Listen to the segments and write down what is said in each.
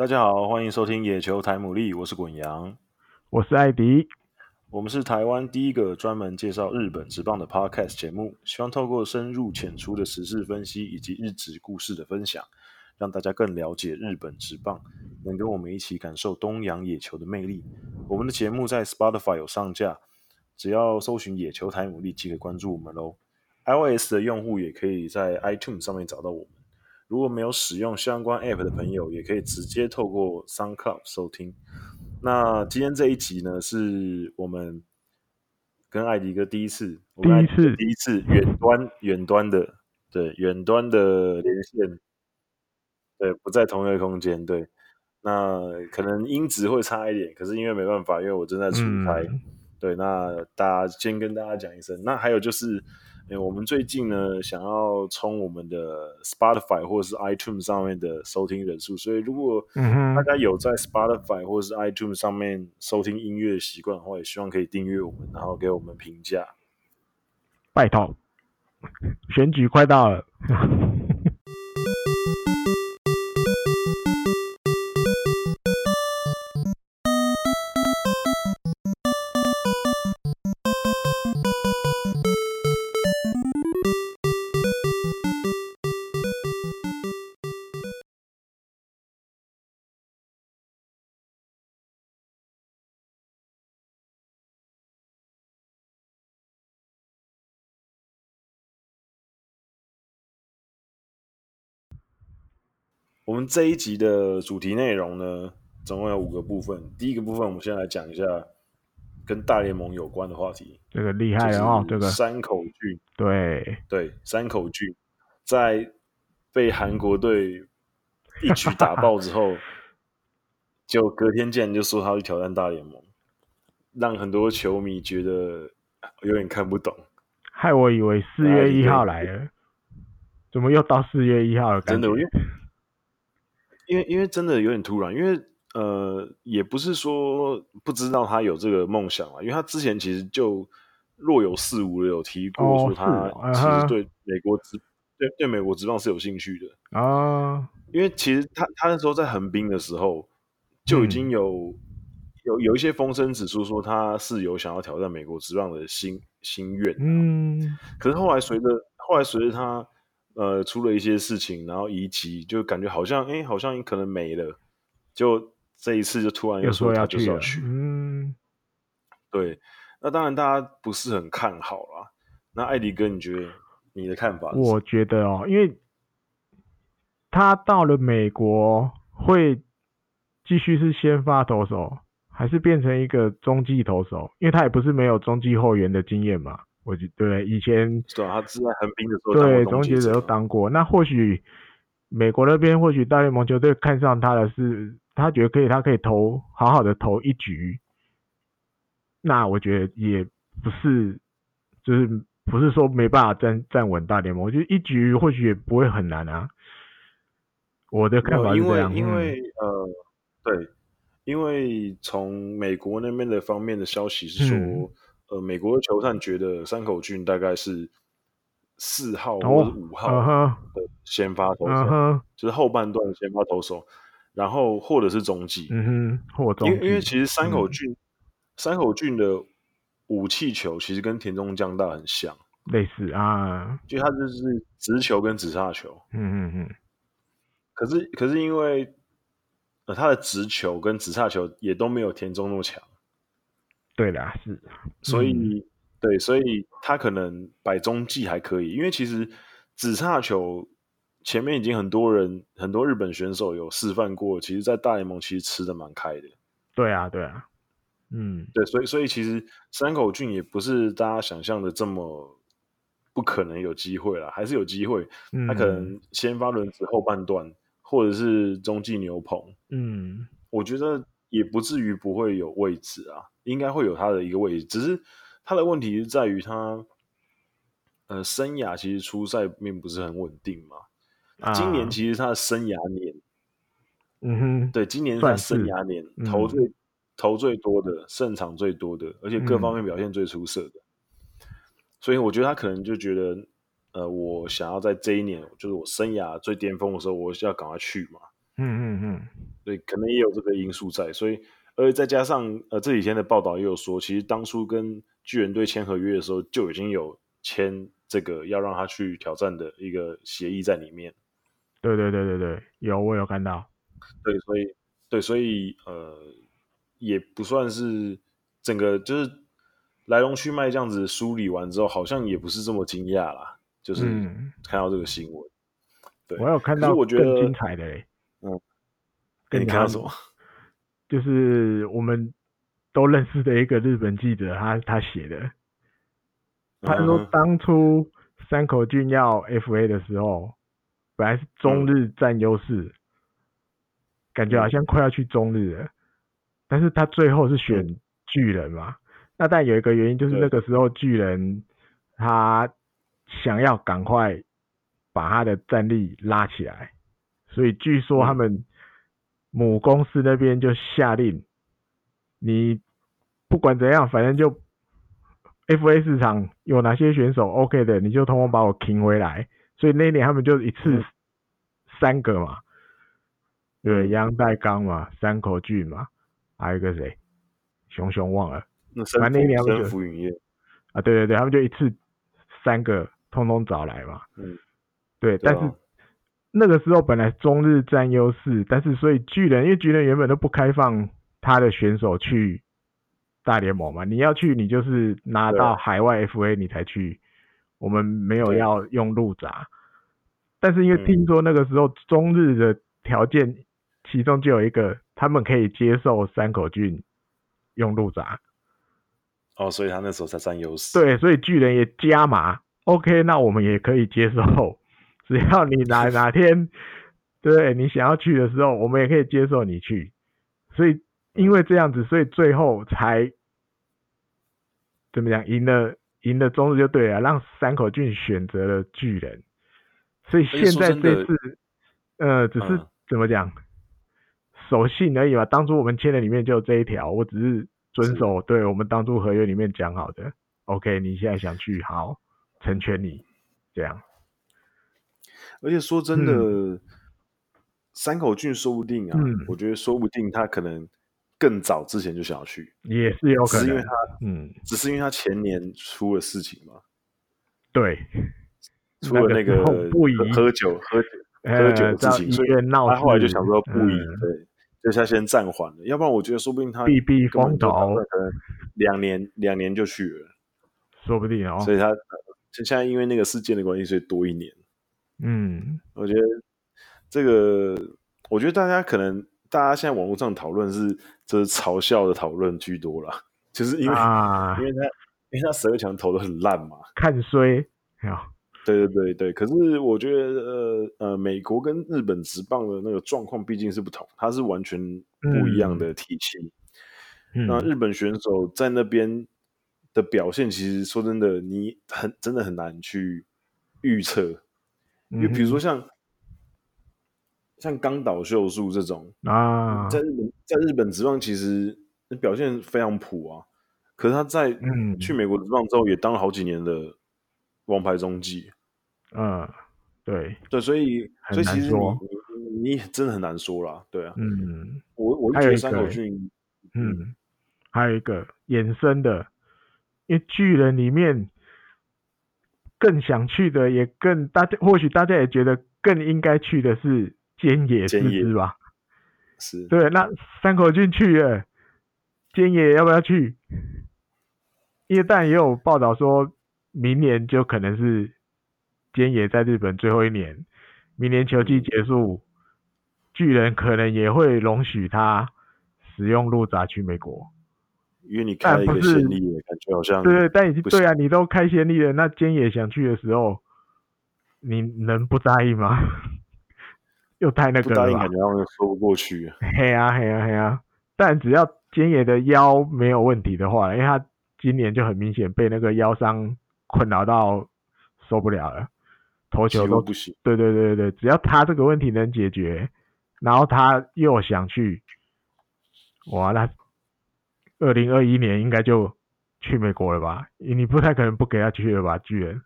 大家好，欢迎收听野球台牡蛎，我是滚羊，我是艾迪，我们是台湾第一个专门介绍日本职棒的 Podcast 节目，希望透过深入浅出的时事分析以及日职故事的分享，让大家更了解日本职棒，能跟我们一起感受东洋野球的魅力。我们的节目在 Spotify 有上架，只要搜寻野球台牡蛎即可关注我们喽。iOS 的用户也可以在 iTunes 上面找到我们。如果没有使用相关 App 的朋友，也可以直接透过 SoundCloud 收听。那今天这一集呢，是我们跟艾迪哥第一次，第一次，第一次远端远端的，对，远端的连线，对，不在同一个空间，对。那可能音质会差一点，可是因为没办法，因为我正在出差，嗯、对。那大家先跟大家讲一声。那还有就是。欸、我们最近呢，想要冲我们的 Spotify 或者是 iTunes 上面的收听人数，所以如果大家有在 Spotify 或者是 iTunes 上面收听音乐的习惯的话，也希望可以订阅我们，然后给我们评价。拜托，选举快到了。我们这一集的主题内容呢，总共有五个部分。第一个部分，我们先来讲一下跟大联盟有关的话题。这个厉害哦，这个山口俊，对对，山口俊在被韩国队一举打爆之后，就隔天竟然就说他去挑战大联盟，让很多球迷觉得有点看不懂，害我以为四月一号来了，怎么又到四月一号了？真的，因为。因为因为真的有点突然，因为呃也不是说不知道他有这个梦想啊，因为他之前其实就若有似无的有提过说他其实对美国职、哦、对对美国职棒是有兴趣的。啊，因为其实他他那时候在横滨的时候就已经有、嗯、有有一些风声指出说他是有想要挑战美国职棒的心心愿、啊，嗯，可是后来随着后来随着他。呃，出了一些事情，然后移籍，就感觉好像，哎，好像可能没了。就这一次，就突然又说他就是要去。嗯，对。那当然，大家不是很看好啦。那艾迪哥，你觉得你的看法？我觉得哦，因为他到了美国，会继续是先发投手，还是变成一个中继投手？因为他也不是没有中继后援的经验嘛。我觉对以前对啊，他是在横滨的时候对终结者都当过。那或许美国那边，或许大联盟球队看上他的是，他觉得可以，他可以投好好的投一局。那我觉得也不是，就是不是说没办法站站稳大联盟。我觉得一局或许也不会很难啊。我的看法是这样，因为因为呃，对，因为从美国那边的方面的消息是说。嗯呃，美国的球探觉得山口俊大概是四号或者五号的先发投手，oh, uh -huh. 就是后半段的先发投手，然后或者是中继。嗯哼，因为因为其实山口俊、嗯、山口俊的武器球其实跟田中将大很像，类似啊，就他就是直球跟直叉球。嗯嗯嗯。可是可是因为呃他的直球跟直叉球也都没有田中那么强。对啦，是，所以、嗯、对，所以他可能摆中继还可以，因为其实紫叉球前面已经很多人很多日本选手有示范过，其实，在大联盟其实吃的蛮开的。对啊，对啊，嗯，对，所以所以其实山口俊也不是大家想象的这么不可能有机会了，还是有机会。他可能先发轮子后半段，或者是中继牛棚，嗯，我觉得也不至于不会有位置啊。应该会有他的一个位置，只是他的问题是在于他，呃，生涯其实出赛面不是很稳定嘛。啊、今年其实他的生涯年，嗯哼，对，今年是他生涯年投最、嗯、投最多的，胜场最多的，而且各方面表现最出色的、嗯。所以我觉得他可能就觉得，呃，我想要在这一年，就是我生涯最巅峰的时候，我是要赶快去嘛。嗯嗯嗯。对，可能也有这个因素在，所以，而再加上呃这几天的报道也有说，其实当初跟巨人队签合约的时候就已经有签这个要让他去挑战的一个协议在里面。对对对对对，有我有看到。对，所以对，所以呃，也不算是整个就是来龙去脉这样子梳理完之后，好像也不是这么惊讶啦。就是看到这个新闻，嗯、对，我有看到我觉得更精彩的嘞。嗯，跟你看到什么？就是我们都认识的一个日本记者，他他写的，他说当初山口俊要 FA 的时候，本来是中日占优势。嗯感觉好像快要去中日了，但是他最后是选巨人嘛？那但有一个原因就是那个时候巨人他想要赶快把他的战力拉起来，所以据说他们母公司那边就下令，你不管怎样，反正就 FA 市场有哪些选手 OK 的，你就通通把我请回来。所以那一年他们就一次三个嘛。对，杨代刚嘛，山口俊嘛，还有一个谁，熊熊忘了。那反正那年他们就啊，对对对，他们就一次三个通通找来嘛。嗯，对，但是那个时候本来中日占优势，但是所以巨人，因为巨人原本都不开放他的选手去大联盟嘛，你要去你就是拿到海外 FA 你才去，我们没有要用路闸。但是因为听说那个时候中日的条件。其中就有一个，他们可以接受山口俊用路闸，哦，所以他那时候才占优势。对，所以巨人也加码，OK，那我们也可以接受，只要你哪哪天，对你想要去的时候，我们也可以接受你去。所以因为这样子，所以最后才怎么讲，赢了赢了中日就对了，让山口俊选择了巨人。所以现在这次，呃，只是、嗯、怎么讲？守信而已吧，当初我们签的里面就有这一条，我只是遵守对我们当初合约里面讲好的。OK，你现在想去，好，成全你，这样。而且说真的，嗯、山口俊说不定啊、嗯，我觉得说不定他可能更早之前就想要去，也是有可能，是因为他，嗯，只是因为他前年出了事情嘛。对，出了那个不宜喝酒喝酒喝酒的事情，呃、所以他后来就想说不宜、嗯、对。就他先暂缓了，要不然我觉得说不定他避避风头，可能两年两年就去了，说不定哦。所以他现在因为那个事件的关系，所以多一年。嗯，我觉得这个，我觉得大家可能大家现在网络上讨论是就是嘲笑的讨论居多了，就是因为、啊、因为他因为他十二强投的很烂嘛，看衰。对对对对，可是我觉得呃呃，美国跟日本职棒的那个状况毕竟是不同，它是完全不一样的体系。嗯、那日本选手在那边的表现，其实说真的，你很真的很难去预测。因为比如说像、嗯、像冈岛秀树这种啊，在日本在日本职棒其实表现非常普啊，可是他在去美国职棒之后也当了好几年的王牌中继。嗯，对。对，所以所以其实你你，真的很难说啦，对啊，嗯，我我觉得山口俊，嗯，还有一个衍生的，因为巨人里面更想去的，也更大家或许大家也觉得更应该去的是菅野是是吧？是，对，那山口俊去了，菅野要不要去？因为但也有报道说明年就可能是。菅野在日本最后一年，明年球季结束，巨人可能也会容许他使用路闸去美国，因为你开了一个先例，感觉好像对，但已经对啊，你都开先例了，那菅野想去的时候，你能不答应吗？又太那个了，不答应感觉好像说不过去。嘿啊嘿啊嘿啊！但只要菅野的腰没有问题的话，因为他今年就很明显被那个腰伤困扰到受不了了。投球都不行，对对对对对，只要他这个问题能解决，然后他又想去，哇，那二零二一年应该就去美国了吧？你不太可能不给他去了吧？巨人，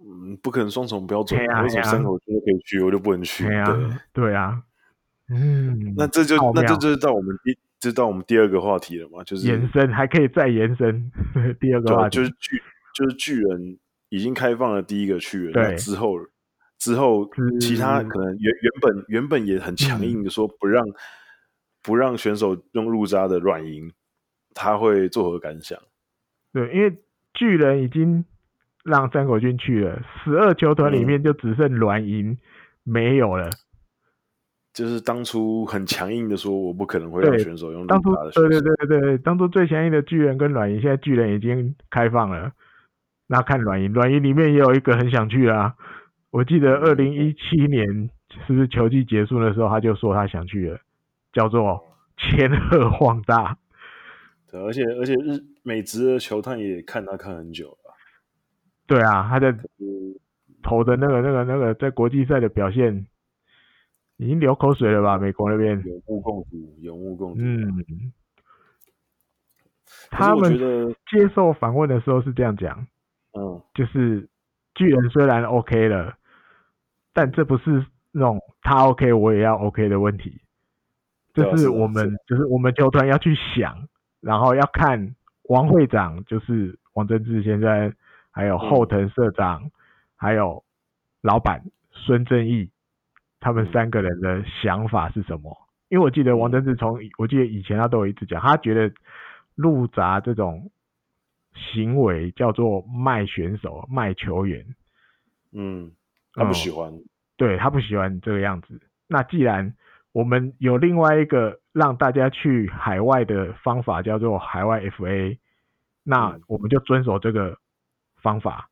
嗯，不可能双重标准，为什么山口俊可以去，我就不能去？对啊，对啊，嗯，那这就那这就是到我们第就到我们第二个话题了嘛，就是延伸还可以再延伸。第二个话题对就是巨就是巨人已经开放了第一个去了，对之后之后其他可能原原本原本也很强硬的说不让、嗯、不让选手用入渣的软银，他会作何感想？对，因为巨人已经让山口俊去了，十二球团里面就只剩软银没有了。就是当初很强硬的说，我不可能会让选手用入闸的选手。对对对对对，当初最强硬的巨人跟软银，现在巨人已经开放了。那看软银，软银里面也有一个很想去啊。我记得二零一七年是不是球季结束的时候，他就说他想去了，叫做千鹤晃大。对，而且而且日美职的球探也看他看很久了。对啊，他的投的那个那个那个在国际赛的表现。已经流口水了吧？美国那边有目共睹，有目共睹。嗯，他们接受访问的时候是这样讲，嗯，就是巨人虽然 OK 了，但这不是那种他 OK 我也要 OK 的问题，就是我们就是我们球团要去想，然后要看王会长，就是王贞治先生，还有后藤社长，还有老板孙正义。他们三个人的想法是什么？因为我记得王贞治从，我记得以前他都有一直讲，他觉得入闸这种行为叫做卖选手、卖球员。嗯，他不喜欢。嗯、对，他不喜欢这个样子。那既然我们有另外一个让大家去海外的方法，叫做海外 FA，那我们就遵守这个方法。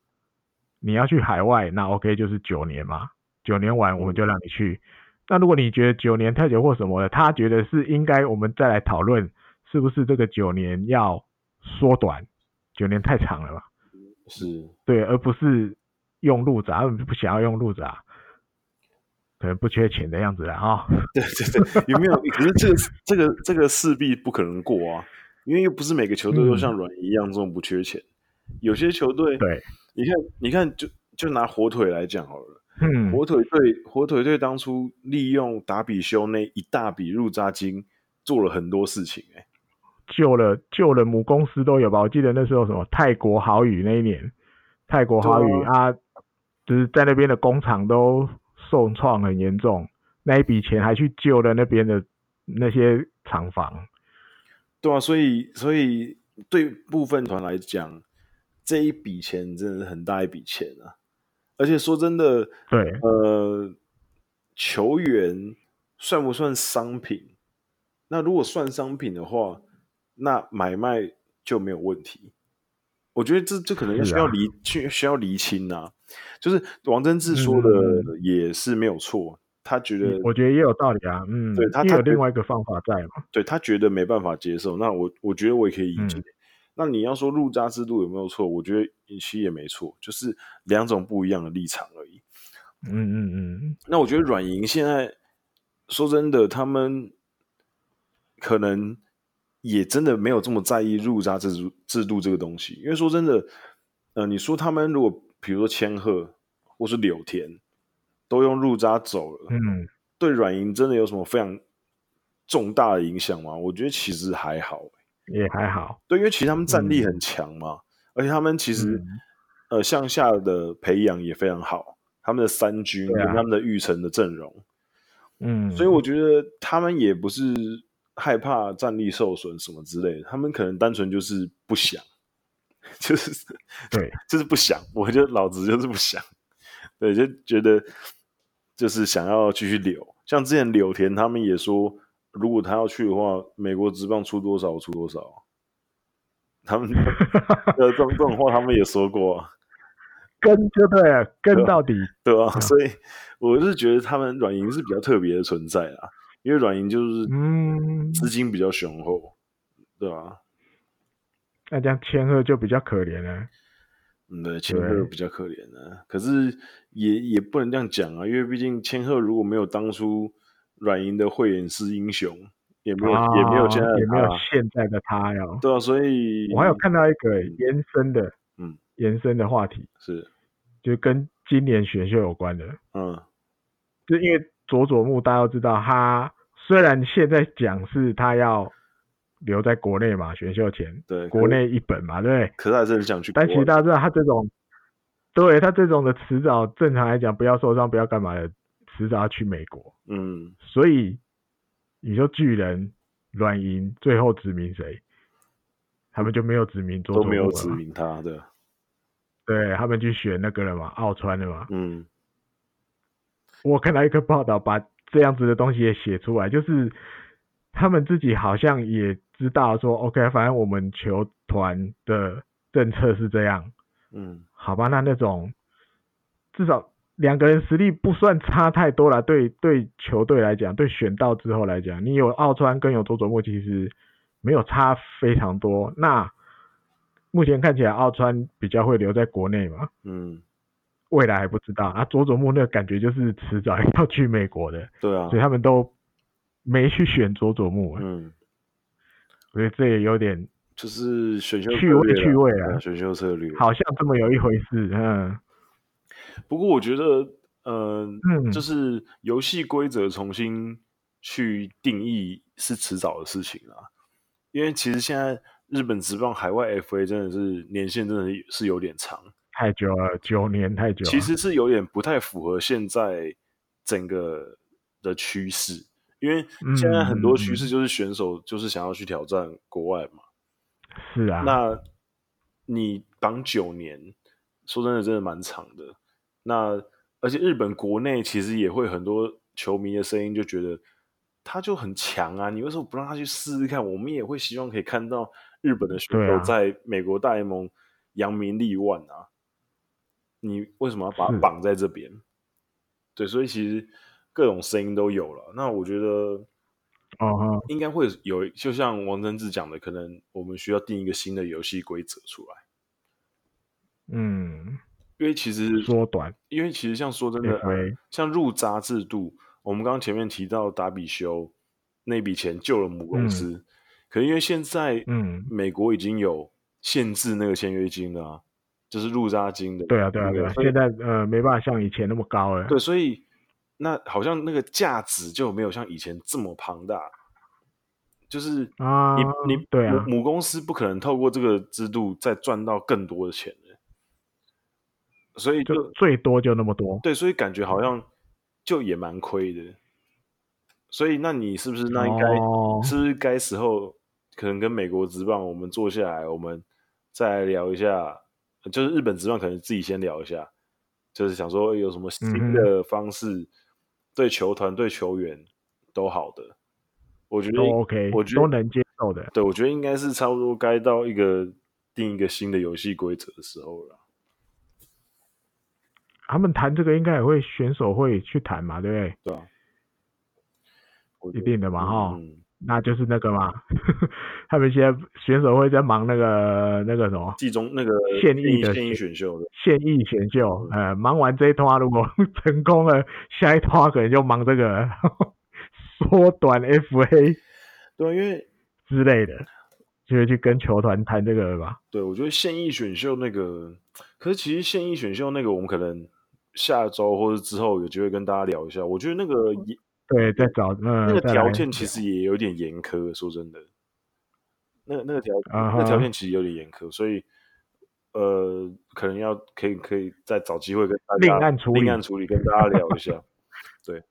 你要去海外，那 OK 就是九年嘛。九年完我们就让你去。那如果你觉得九年太久或什么的，他觉得是应该我们再来讨论，是不是这个九年要缩短？九年太长了吧？是，对，而不是用路闸，他们不想要用入闸，可能不缺钱的样子了哈。对对对，有没有？可是这个这个这个势必不可能过啊，因为又不是每个球队都像软银一样这么不缺钱。嗯、有些球队，对，你看，你看，就就拿火腿来讲好了。嗯，火腿队，火腿队当初利用达比修那一大笔入扎金，做了很多事情、欸，哎，救了救了母公司都有吧？我记得那时候什么泰国豪雨那一年，泰国豪雨啊，啊，就是在那边的工厂都受创很严重，那一笔钱还去救了那边的那些厂房。对啊，所以所以对部分团来讲，这一笔钱真的是很大一笔钱啊。而且说真的，对，呃，球员算不算商品？那如果算商品的话，那买卖就没有问题。我觉得这这可能需要厘需、啊、需要厘清呐、啊。就是王贞治说的也是没有错，嗯、他觉得，我觉得也有道理啊。嗯，对他，他有另外一个方法在嘛？对他觉得没办法接受，那我我觉得我也可以理解。嗯那你要说入家制度有没有错？我觉得其实也没错，就是两种不一样的立场而已。嗯嗯嗯。那我觉得软银现在说真的，他们可能也真的没有这么在意入闸制度制度这个东西，因为说真的，呃，你说他们如果比如说千鹤或是柳田都用入渣走了，嗯，对软银真的有什么非常重大的影响吗？我觉得其实还好。也还好，对，因为其实他们战力很强嘛，嗯、而且他们其实、嗯、呃向下的培养也非常好，他们的三军跟他们的玉成的阵容，嗯，所以我觉得他们也不是害怕战力受损什么之类的，他们可能单纯就是不想，就是对，就是不想，我觉得老子就是不想，对，就觉得就是想要继续留，像之前柳田他们也说。如果他要去的话，美国职棒出多少出多少，他们呃这种这种话他们也说过，啊，跟就对了，跟到底对吧？所以我是觉得他们软银是比较特别的存在啊，因为软银就是嗯资金比较雄厚，嗯、对吧？那这样千鹤就比较可怜了，嗯，对，千鹤比较可怜了，可是也也不能这样讲啊，因为毕竟千鹤如果没有当初。软银的慧眼识英雄，也没有、啊、也没有现在也没有现在的他哟。对啊，所以我还有看到一个延伸的，嗯，延伸的话题是，就跟今年选秀有关的，嗯，就因为佐佐木大家都知道，他虽然现在讲是他要留在国内嘛，选秀前，对，国内一本嘛，对，可是还是很想去。但其实大家知道，他这种，对他这种的迟早，正常来讲，不要受伤，不要干嘛的，迟早要去美国。嗯，所以你说巨人、软银最后指名谁？他们就没有指名佐佐木，都没有指名他，对。对他们去选那个了嘛，奥川的嘛。嗯。我看到一个报道，把这样子的东西也写出来，就是他们自己好像也知道说，OK，反正我们球团的政策是这样。嗯。好吧，那那种至少两个人实力不算差太多了，对对，球队来讲，对选到之后来讲，你有奥川跟有佐佐木，其实没有差非常多。那目前看起来，奥川比较会留在国内嘛？嗯，未来还不知道啊。佐佐木那个感觉就是迟早要去美国的，对啊，所以他们都没去选佐佐木。嗯，所以这也有点就是选秀趣味趣味啊，选秀策略好像这么有一回事。嗯，不过我觉得，呃、嗯，就是游戏规则重新去定义是迟早的事情啊，因为其实现在。日本职棒海外 FA 真的是年限真的是有点长，太久了，九年太久了。其实是有点不太符合现在整个的趋势，因为现在很多趋势就是选手就是想要去挑战国外嘛。是啊，那你绑九年，说真的，真的蛮长的。那而且日本国内其实也会很多球迷的声音就觉得他就很强啊，你为什么不让他去试试看？我们也会希望可以看到。日本的选手在美国大联盟扬名立万啊！你为什么要把他绑在这边？对，所以其实各种声音都有了。那我觉得，哦，应该会有，就像王贞治讲的，可能我们需要定一个新的游戏规则出来。嗯，因为其实缩短，因为其实像说真的，像入札制度，我们刚刚前面提到达比修那笔钱救了母公司。嗯可是因为现在，嗯，美国已经有限制那个签约金了，啊，就是入札金的。对啊，对啊，对啊。现在呃，没办法像以前那么高了。对，所以那好像那个价值就没有像以前这么庞大。就是啊，你你对啊，母公司不可能透过这个制度再赚到更多的钱的。所以就，就最多就那么多。对，所以感觉好像就也蛮亏的。所以那你是不是那应该，哦，是不是该时候？可能跟美国职棒，我们坐下来，我们再来聊一下。就是日本职棒，可能自己先聊一下，就是想说有什么新的方式，嗯、对球团、对球员都好的。我觉得 OK，我觉得都能接受的。对，我觉得应该是差不多该到一个定一个新的游戏规则的时候了。他们谈这个，应该也会选手会去谈嘛，对不对？对啊，一定的嘛，哈、嗯。那就是那个嘛，他们现在选手会在忙那个那个什么季中那个现役的现役选秀的现役选秀，呃，忙完这一拖如果 成功了，下一拖可能就忙这个 缩短 FA，对，因为之类的，就会去跟球团谈这个了吧？对，我觉得现役选秀那个，可是其实现役选秀那个，我们可能下周或者之后有机会跟大家聊一下。我觉得那个也。对，在找、嗯、那个条件其实也有点严苛，说真的，那个那个条、uh -huh. 那条件其实有点严苛，所以呃，可能要可以可以再找机会跟大家另案处理，另案处理跟大家聊一下。对，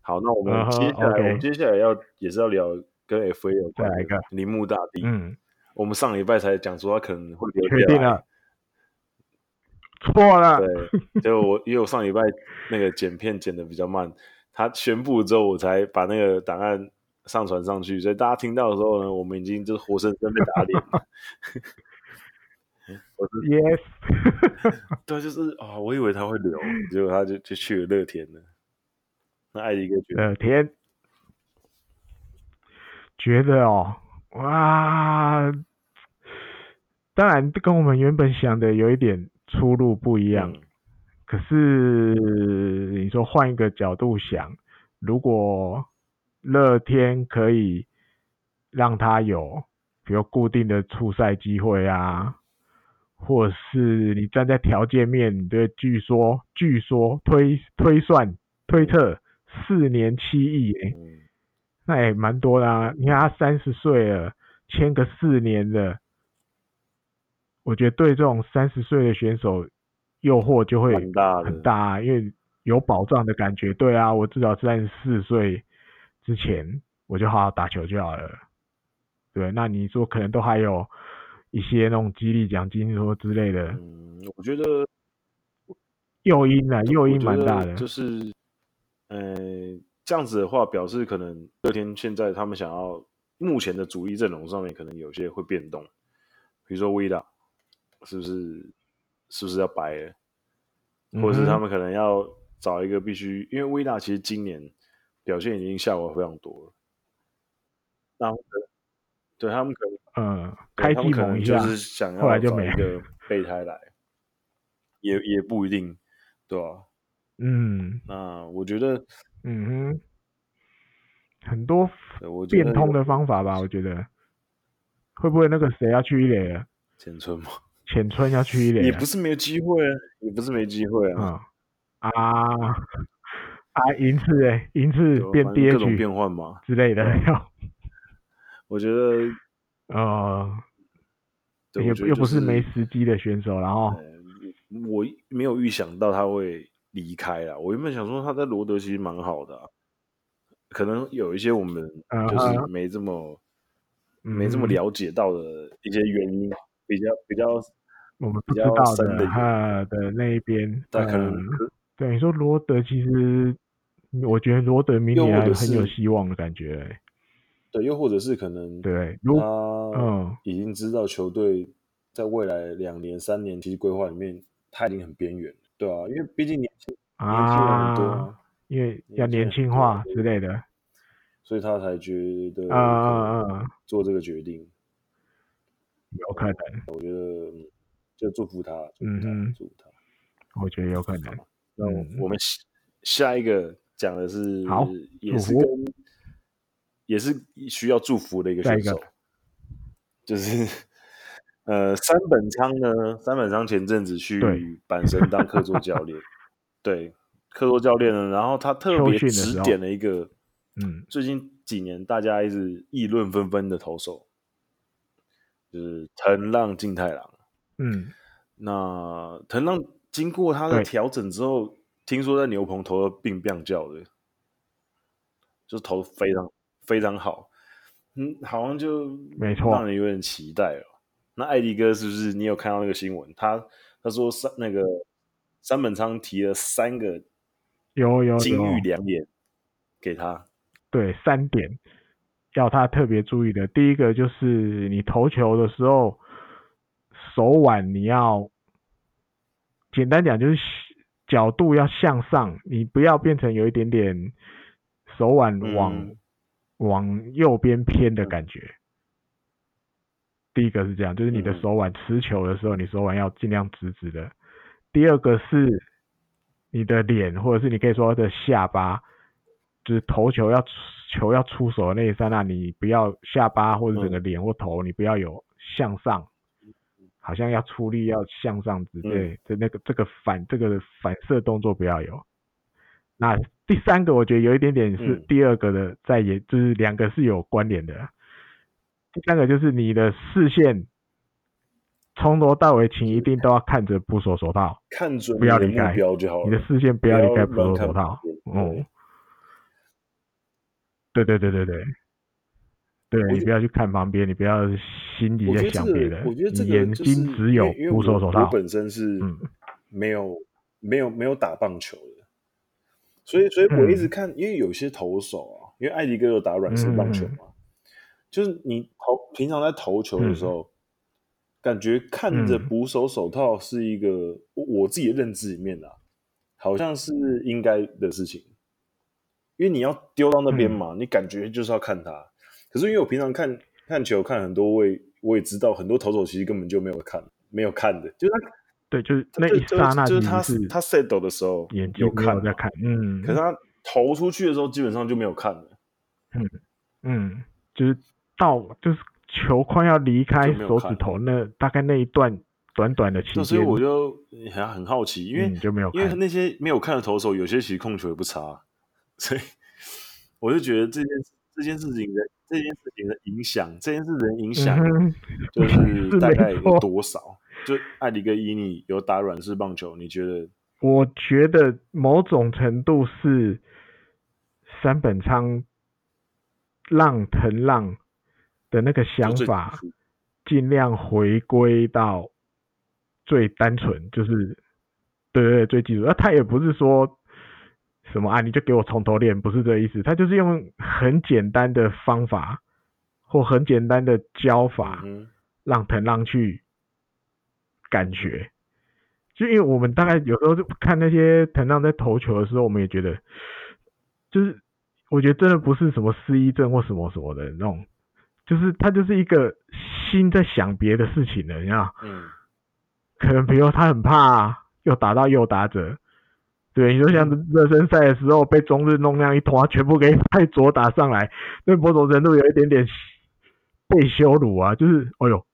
好，那我们接下来、uh -huh. 我们接下来要也是要聊跟 FA 有关的铃木大地。嗯，我们上礼拜才讲说他可能会留下来，错了。对，就我因为我上礼拜那个剪片剪的比较慢。他宣布之后，我才把那个档案上传上去，所以大家听到的时候呢，我们已经就是活生生被打脸了。我是 Yes，对，就是啊、哦，我以为他会留，结果他就就去了乐天了。那艾迪哥觉得？乐天觉得哦，哇，当然跟我们原本想的有一点出入不一样。嗯可是你说换一个角度想，如果乐天可以让他有比如固定的出赛机会啊，或者是你站在条件面，对，据说据说推推算推测四年七亿，哎，那也蛮多啦啊。你看他三十岁了，签个四年的，我觉得对这种三十岁的选手诱惑就会很大，很大啊，因为有保障的感觉。对啊，我至少三十四岁之前我就好好打球就好了。对，那你说可能都还有一些那种激励奖金说之类的。嗯，我觉得诱因啊，诱因蛮大的。就是，呃，这样子的话，表示可能乐天现在他们想要目前的主力阵容上面可能有些会变动，比如说维达，是不是是不是要掰了？或者是他们可能要找一个必须，因为威纳其实今年表现已经下滑非常多了，然后。对他们可能，嗯，开机猛一下，就是想要找一个备胎来，也也不一定，对吧？嗯，那我觉得，嗯哼，很多变通的方法吧，我觉得，会不会那个谁要去一垒了？简村吗？浅村要去一垒，也不是没有机会啊，也不是没机会啊。啊啊，银次哎，银次变 DH 各种变换嘛。之类的。我觉得，呃，也又不是没时机的选手，然后我没有预想到他会离开啊。我原本想说他在罗德其实蛮好的，啊，可能有一些我们就是没这么没这么了解到的一些原因，比较比较我们不知道的他的那一边，但可能对你说罗德，其实我觉得罗德明年还很有希望的感觉。对，又或者是可能对，他已经知道球队在未来两年、三年其实规划里面他已经很边缘，对啊，因为毕竟年轻年轻人很多，啊，因为要年轻化之类的，所以他才觉得啊做这个决定，有可能，我觉得就祝福他，嗯嗯，祝福他，我觉得有可能。那我们下一个讲的是好，也是跟。也是需要祝福的一个选手，就是呃，三本仓呢，三本仓前阵子去阪神当客座教练，对，客座教练呢，然后他特别指点了一个，嗯，最近几年大家一直议论纷纷的投手，就是藤浪静太郎，嗯，那藤浪经过他的调整之后，听说在牛棚投的并不叫的，就是投的非常。非常好，嗯，好像就没错，让人有点期待了。那艾迪哥是不是你有看到那个新闻？他他说三那个三本仓提了三个有有金玉良言给他，对，三点要他特别注意的。第一个就是你投球的时候手腕你要简单讲就是角度要向上，你不要变成有一点点手腕往。嗯往右边偏的感觉，第一个是这样，就是你的手腕持球的时候，你手腕要尽量直直的。第二个是你的脸，或者是你可以说的下巴，就是投球要球要出手的那一刹那，你不要下巴或者整个脸或头，你不要有向上，好像要出力要向上直，对，就那个这个反这个反射动作不要有。那第三个，我觉得有一点点是第二个的，在也就是两个是有关联的。第三个就是你的视线从头到尾，请一定都要看着捕手手套，看准不要离开标就好了。你的视线不要离开捕手手套。哦，对对对对对，对你不要去看旁边，你不要心里在想别的，你眼睛只有捕手手套。我本身是没有没有没有打棒球的。所以，所以我一直看，因为有些投手啊，因为艾迪哥有打软式棒球嘛，就是你投平常在投球的时候，感觉看着捕手手套是一个我自己的认知里面啊，好像是应该的事情，因为你要丢到那边嘛，你感觉就是要看他。可是因为我平常看看球看很多位，我也知道很多投手其实根本就没有看，没有看的，就是他。对，就是那一刹那，就是他他 settle 的时候，眼睛有看在看，嗯，可是他投出去的时候，基本上就没有看了，嗯嗯，就是到就是球快要离开手指头那大概那一段短短的期间，所以我就很很好奇，因为、嗯、就没有看，因为那些没有看的投手，有些其实控球也不差，所以 我就觉得这件这这件事情的这件事情的影响，这件事情的影响就是 大概有多少？嗯、就艾迪跟伊尼有打软式棒球，你觉得？我觉得某种程度是山本昌让藤浪的那个想法，尽量回归到最单纯，就是对对对，最基础。那他也不是说什么啊，你就给我从头练，不是这个意思。他就是用很简单的方法或很简单的教法，让藤浪去感觉。就因为我们大概有时候就看那些藤浪在投球的时候，我们也觉得，就是我觉得真的不是什么失忆症或什么什么的那种，就是他就是一个心在想别的事情的，你知道？嗯。可能比如他很怕又打到右打者，对，你就像热身赛的时候被中日弄那样一通，全部给派左打上来，那某种程度有一点点被羞辱啊，就是，哎呦。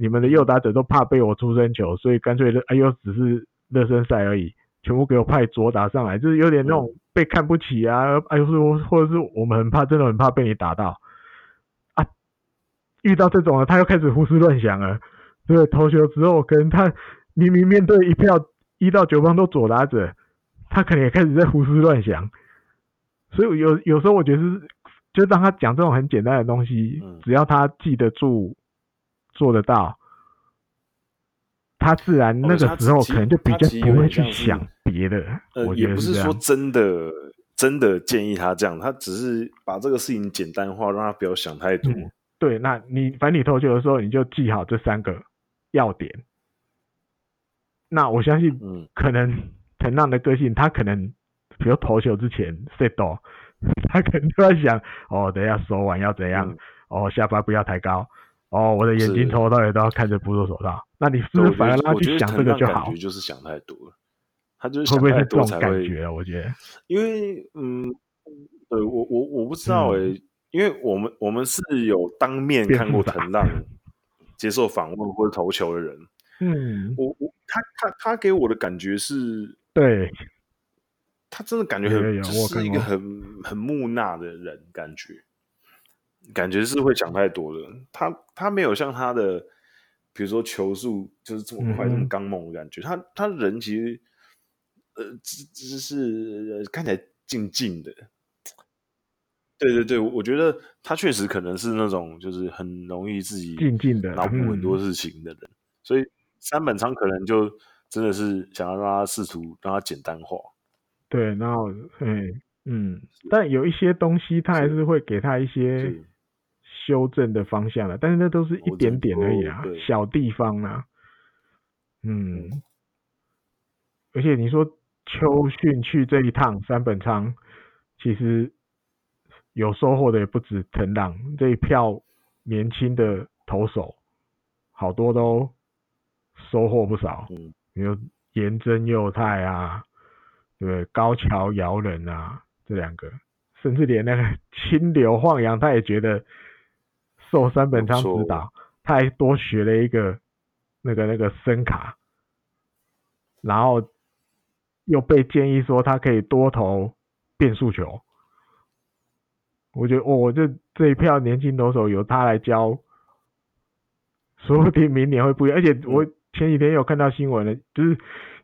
你们的右打者都怕被我出生球，所以干脆哎呦，只是热身赛而已，全部给我派左打上来，就是有点那种被看不起啊！哎呦，是或者是我们很怕，真的很怕被你打到啊！遇到这种了，他又开始胡思乱想了。对，投球之后，可能他明明面对一票一到九方都左打者，他可能也开始在胡思乱想。所以有有时候我觉得是，就当他讲这种很简单的东西，只要他记得住。做得到，他自然那个时候可能就比较不会去想别的。呃，我也不是说真的真的建议他这样，他只是把这个事情简单化，让他不要想太多。嗯、对，那你反正你投球的时候，你就记好这三个要点。那我相信，嗯，可能藤浪的个性，他可能比如投球之前 set 到，他可能就在想，哦，等一下手腕要怎样，嗯、哦，下巴不要抬高。哦，我的眼睛从头到尾都要看着捕手手套。那你是不是反而让他去想这个就好？感觉就是想太多了，他就是想太多才会，会，会这种感觉。我觉得，因为嗯，对我我我不知道诶、欸嗯，因为我们我们是有当面看过藤浪接受访问或者投球的人。嗯，我我他他他给我的感觉是，对，他真的感觉很就是一个很很木讷的人感觉。感觉是会讲太多的，他他没有像他的，比如说球速就是这么快、嗯、这么刚猛的感觉。他他人其实，呃，只只是看起来静静的。对对对，我觉得他确实可能是那种就是很容易自己静静的脑补很多事情的人。所以三本仓可能就真的是想要让他试图让他简单化。对，然后嗯嗯，但有一些东西他还是会给他一些。修正的方向了，但是那都是一点点而已啊，小地方啊。嗯，而且你说秋训去这一趟，三本仓其实有收获的也不止藤浪这一票年轻的投手，好多都收获不少。嗯，比如岩贞祐太啊，对，高桥遥人啊，这两个，甚至连那个 清流晃洋，他也觉得。受三本昌指导，他还多学了一个那个那个声卡，然后又被建议说他可以多投变速球。我觉得哦，这这一票年轻投手由他来教，说不定明年会不一样。而且我前几天有看到新闻了，就是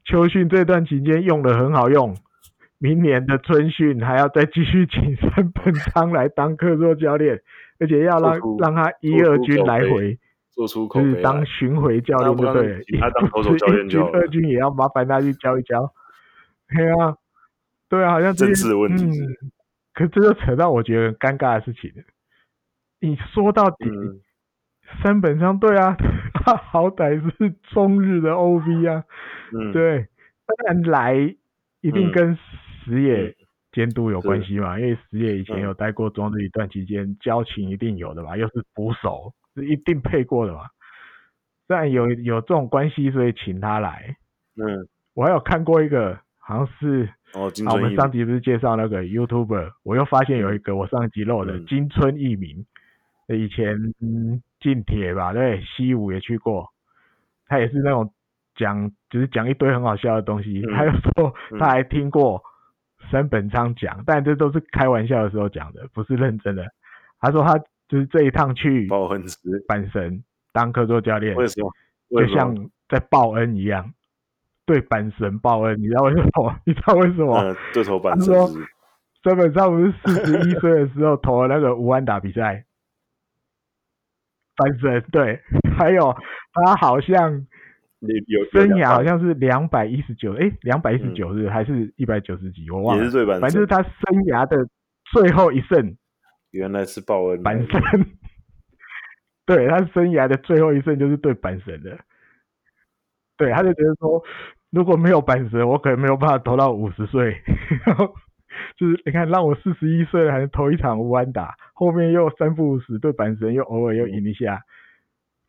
秋训这段期间用的很好用，明年的春训还要再继续请三本仓来当客座教练。而且要让让他一二军来回，做出就是当巡回教练就对了，他当投手教练就好了。一军二军也要麻烦他去教一教。对啊，对啊，好像这政治问题是。嗯，可这就扯到我觉得很尴尬的事情。你说到底，嗯、山本商对啊，他 好歹是中日的 OB 啊，嗯、对，当然来一定跟石野。嗯监督有关系嘛？因为石野以前有待过中日一段期间，嗯，交情一定有的吧？又是捕手，是一定配过的嘛？但有有这种关系，所以请他来。嗯，我还有看过一个，好像是哦，我们上集不是介绍那个 YouTuber，我又发现有一个我上集漏的金村一明，嗯，以前近铁吧，对，西武也去过，他也是那种讲，就是讲一堆很好笑的东西，他，说他还听过。山本昌讲，但这都是开玩笑的时候讲的，不是认真的。他说他就是这一趟去报恩师阪神当客座教练，为什么？就像在报恩一样，对阪神报恩。你知道为什么？你知道为什么？嗯，对头阪神。他说，孙本昌不是四十一岁的时候投了那个无安打比赛，阪神对，还有他好像。有生涯好像是两百一十九，哎，两百一十九日还是一百九十几，我忘了。反正就是他生涯的最后一胜，原来是报恩板神。对，他生涯的最后一胜就是对板神的。对，他就觉得说，如果没有板神，我可能没有办法投到五十岁。就是你看，让我四十一岁还能投一场无安打，后面又三不五时对板神又偶尔又赢一下，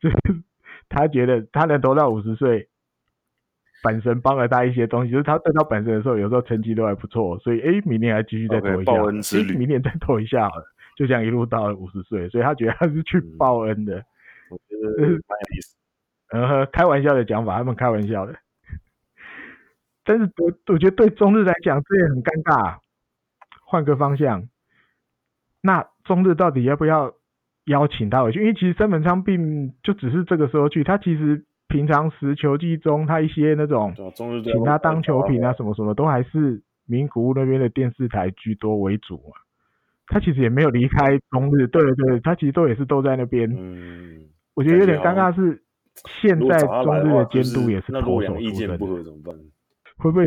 就是。他觉得他能投到五十岁，阪神帮了他一些东西，就是他对到阪神的时候，有时候成绩都还不错，所以哎，明年还继续再投一下，okay, 报恩之旅，明年再投一下好了，就这样一路到了五十岁，所以他觉得他是去报恩的。嗯、我觉得蛮有意思，呃，开玩笑的讲法，他们开玩笑的。但是我我觉得对中日来讲，这也很尴尬。换个方向，那中日到底要不要？邀请他回去，因为其实森本昌并就只是这个时候去，他其实平常时球季中，他一些那种请他当球评啊什么什么，都还是名古屋那边的电视台居多为主嘛。他其实也没有离开中日，对对，他其实都也是都在那边。嗯，我觉得有点尴尬是，现在中日的监督也是投手出身，会不会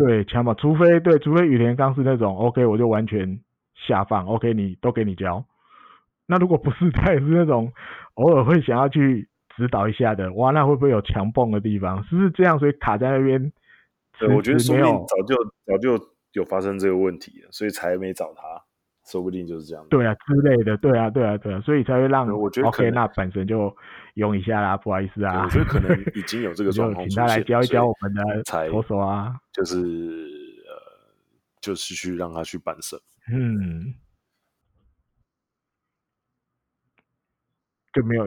对强嘛？除非对，除非羽田刚是那种 OK，我就完全下放 OK，你都给你教。那如果不是，他也是那种偶尔会想要去指导一下的，哇，那会不会有强蹦的地方？是不是这样？所以卡在那边。对，我觉得说不定早就早就有发生这个问题了，所以才没找他，说不定就是这样。对啊，之类的，对啊，对啊，对啊，所以才会让我觉得 OK，那本身就用一下啦，不好意思啊。我觉得可能 已经有这个状况，请他来教一教我们的投手啊，就是呃，就是去让他去办事，嗯。就没有，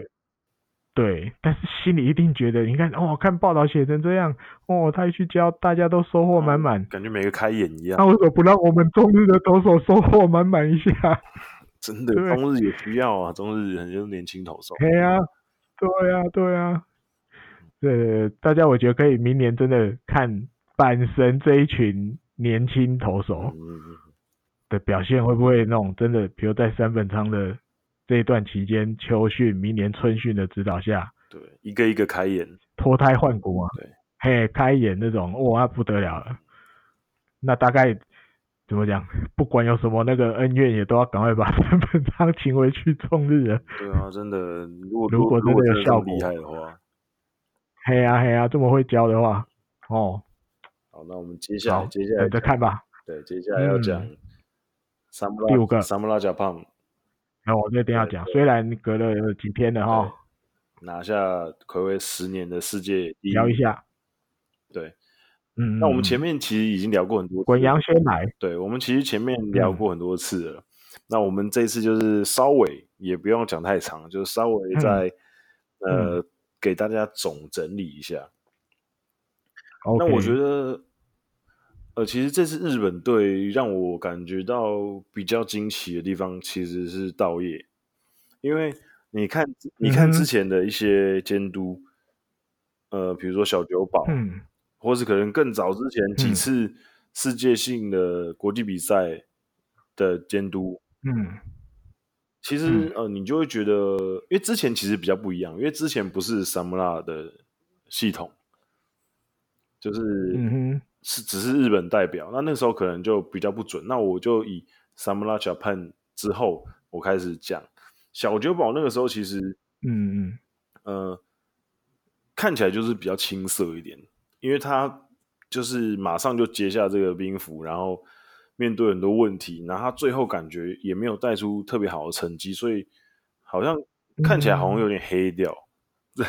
对，但是心里一定觉得，你看哦，看报道写成这样，哦，他一去教，大家都收获满满，嗯，感觉每个开眼一样。那为什么不让我们中日的投手收获满满一下？真的，中日也需要啊，中日很多年轻投手。对啊，对啊，对啊，对，大家我觉得可以明年真的看阪神这一群年轻投手的表现会不会那种真的，比如在三本仓的。这一段期间，秋训、明年春训的指导下，对，一个一个开眼，脱胎换骨啊，对，嘿，开眼那种，哇，那不得了了。那大概怎么讲？不管有什么那个恩怨，也都要赶快把三本昌请回去中日了。对啊，真的，如果如果真的有效果厉害的话，嘿呀嘿呀，这么会教的话，哦，好，那我们接下来接下来再看吧。对，接下来要讲第五个サムラジャ パン。然后我这边要讲，虽然隔了几天了哈，拿下暌违十年的世界第一，聊一下。对，嗯，那我们前面其实已经聊过很多次。滚羊先来。对，我们其实前面聊过很多次了。嗯、那我们这次就是稍微也不用讲太长，就是稍微再、嗯、呃给大家总整理一下。那我觉得。呃，其实这次日本队让我感觉到比较惊奇的地方，其实是道业，因为你看，你看之前的一些监督，嗯、呃，比如说小酒保，嗯，或是可能更早之前几次世界性的国际比赛的监督，嗯，其实呃，你就会觉得，因为之前其实比较不一样，因为之前不是萨姆拉的系统，就是，嗯哼。是只是日本代表，那那时候可能就比较不准。那我就以 Samura Japan 之后，我开始讲小酒保那个时候，其实嗯嗯呃看起来就是比较青涩一点，因为他就是马上就接下这个兵符，然后面对很多问题，然后他最后感觉也没有带出特别好的成绩，所以好像看起来好像有点黑掉。对、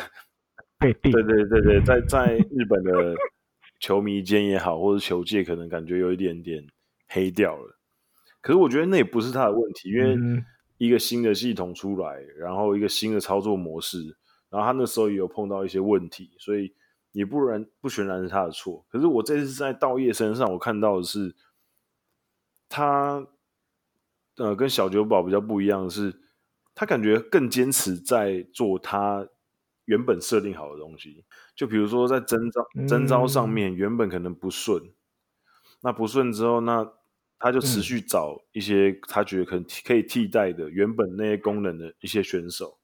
嗯、对对对对，在在日本的。球迷间也好，或者球界可能感觉有一点点黑掉了。可是我觉得那也不是他的问题，因为一个新的系统出来，然后一个新的操作模式，然后他那时候也有碰到一些问题，所以也不然不全然是他的错。可是我这次在道业身上，我看到的是他，呃，跟小酒保比较不一样的是，他感觉更坚持在做他原本设定好的东西。就比如说在征招征招上面，原本可能不顺，嗯、那不顺之后，那他就持续找一些他觉得可能可以替代的原本那些功能的一些选手。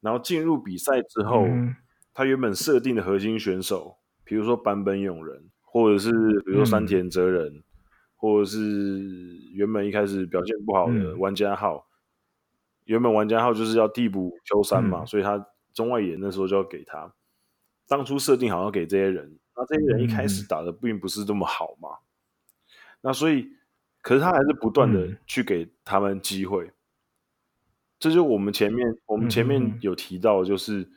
然后进入比赛之后，嗯、他原本设定的核心选手，比如说坂本勇人，或者是比如说山田哲人，嗯、或者是原本一开始表现不好的玩家号，嗯、原本玩家号就是要替补秋山嘛，嗯、所以他中外野那时候就要给他。当初设定好要给这些人，那这些人一开始打的并不是这么好嘛，嗯、那所以，可是他还是不断的去给他们机会。这就我们前面我们前面有提到，就是，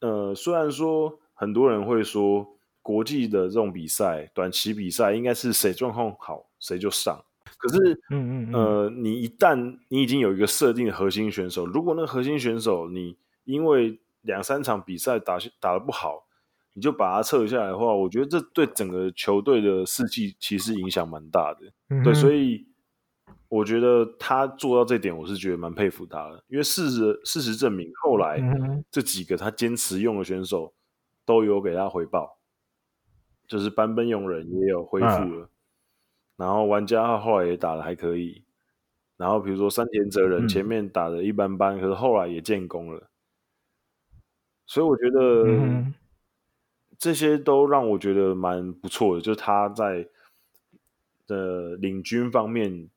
嗯、呃，虽然说很多人会说国际的这种比赛，短期比赛应该是谁状况好谁就上，可是，嗯嗯。呃，你一旦你已经有一个设定的核心选手，如果那个核心选手你因为两三场比赛打打的不好，你就把他撤下来的话，我觉得这对整个球队的士气其实影响蛮大的，嗯、对，所以。我觉得他做到这点，我是觉得蛮佩服他的，因为事实事实证明，后来这几个他坚持用的选手都有给他回报，就是班本用人也有恢复了，然后玩家后来也打的还可以，然后比如说山田哲人前面打的一般般，可是后来也建功了，所以我觉得这些都让我觉得蛮不错的，就是他在的领军方面。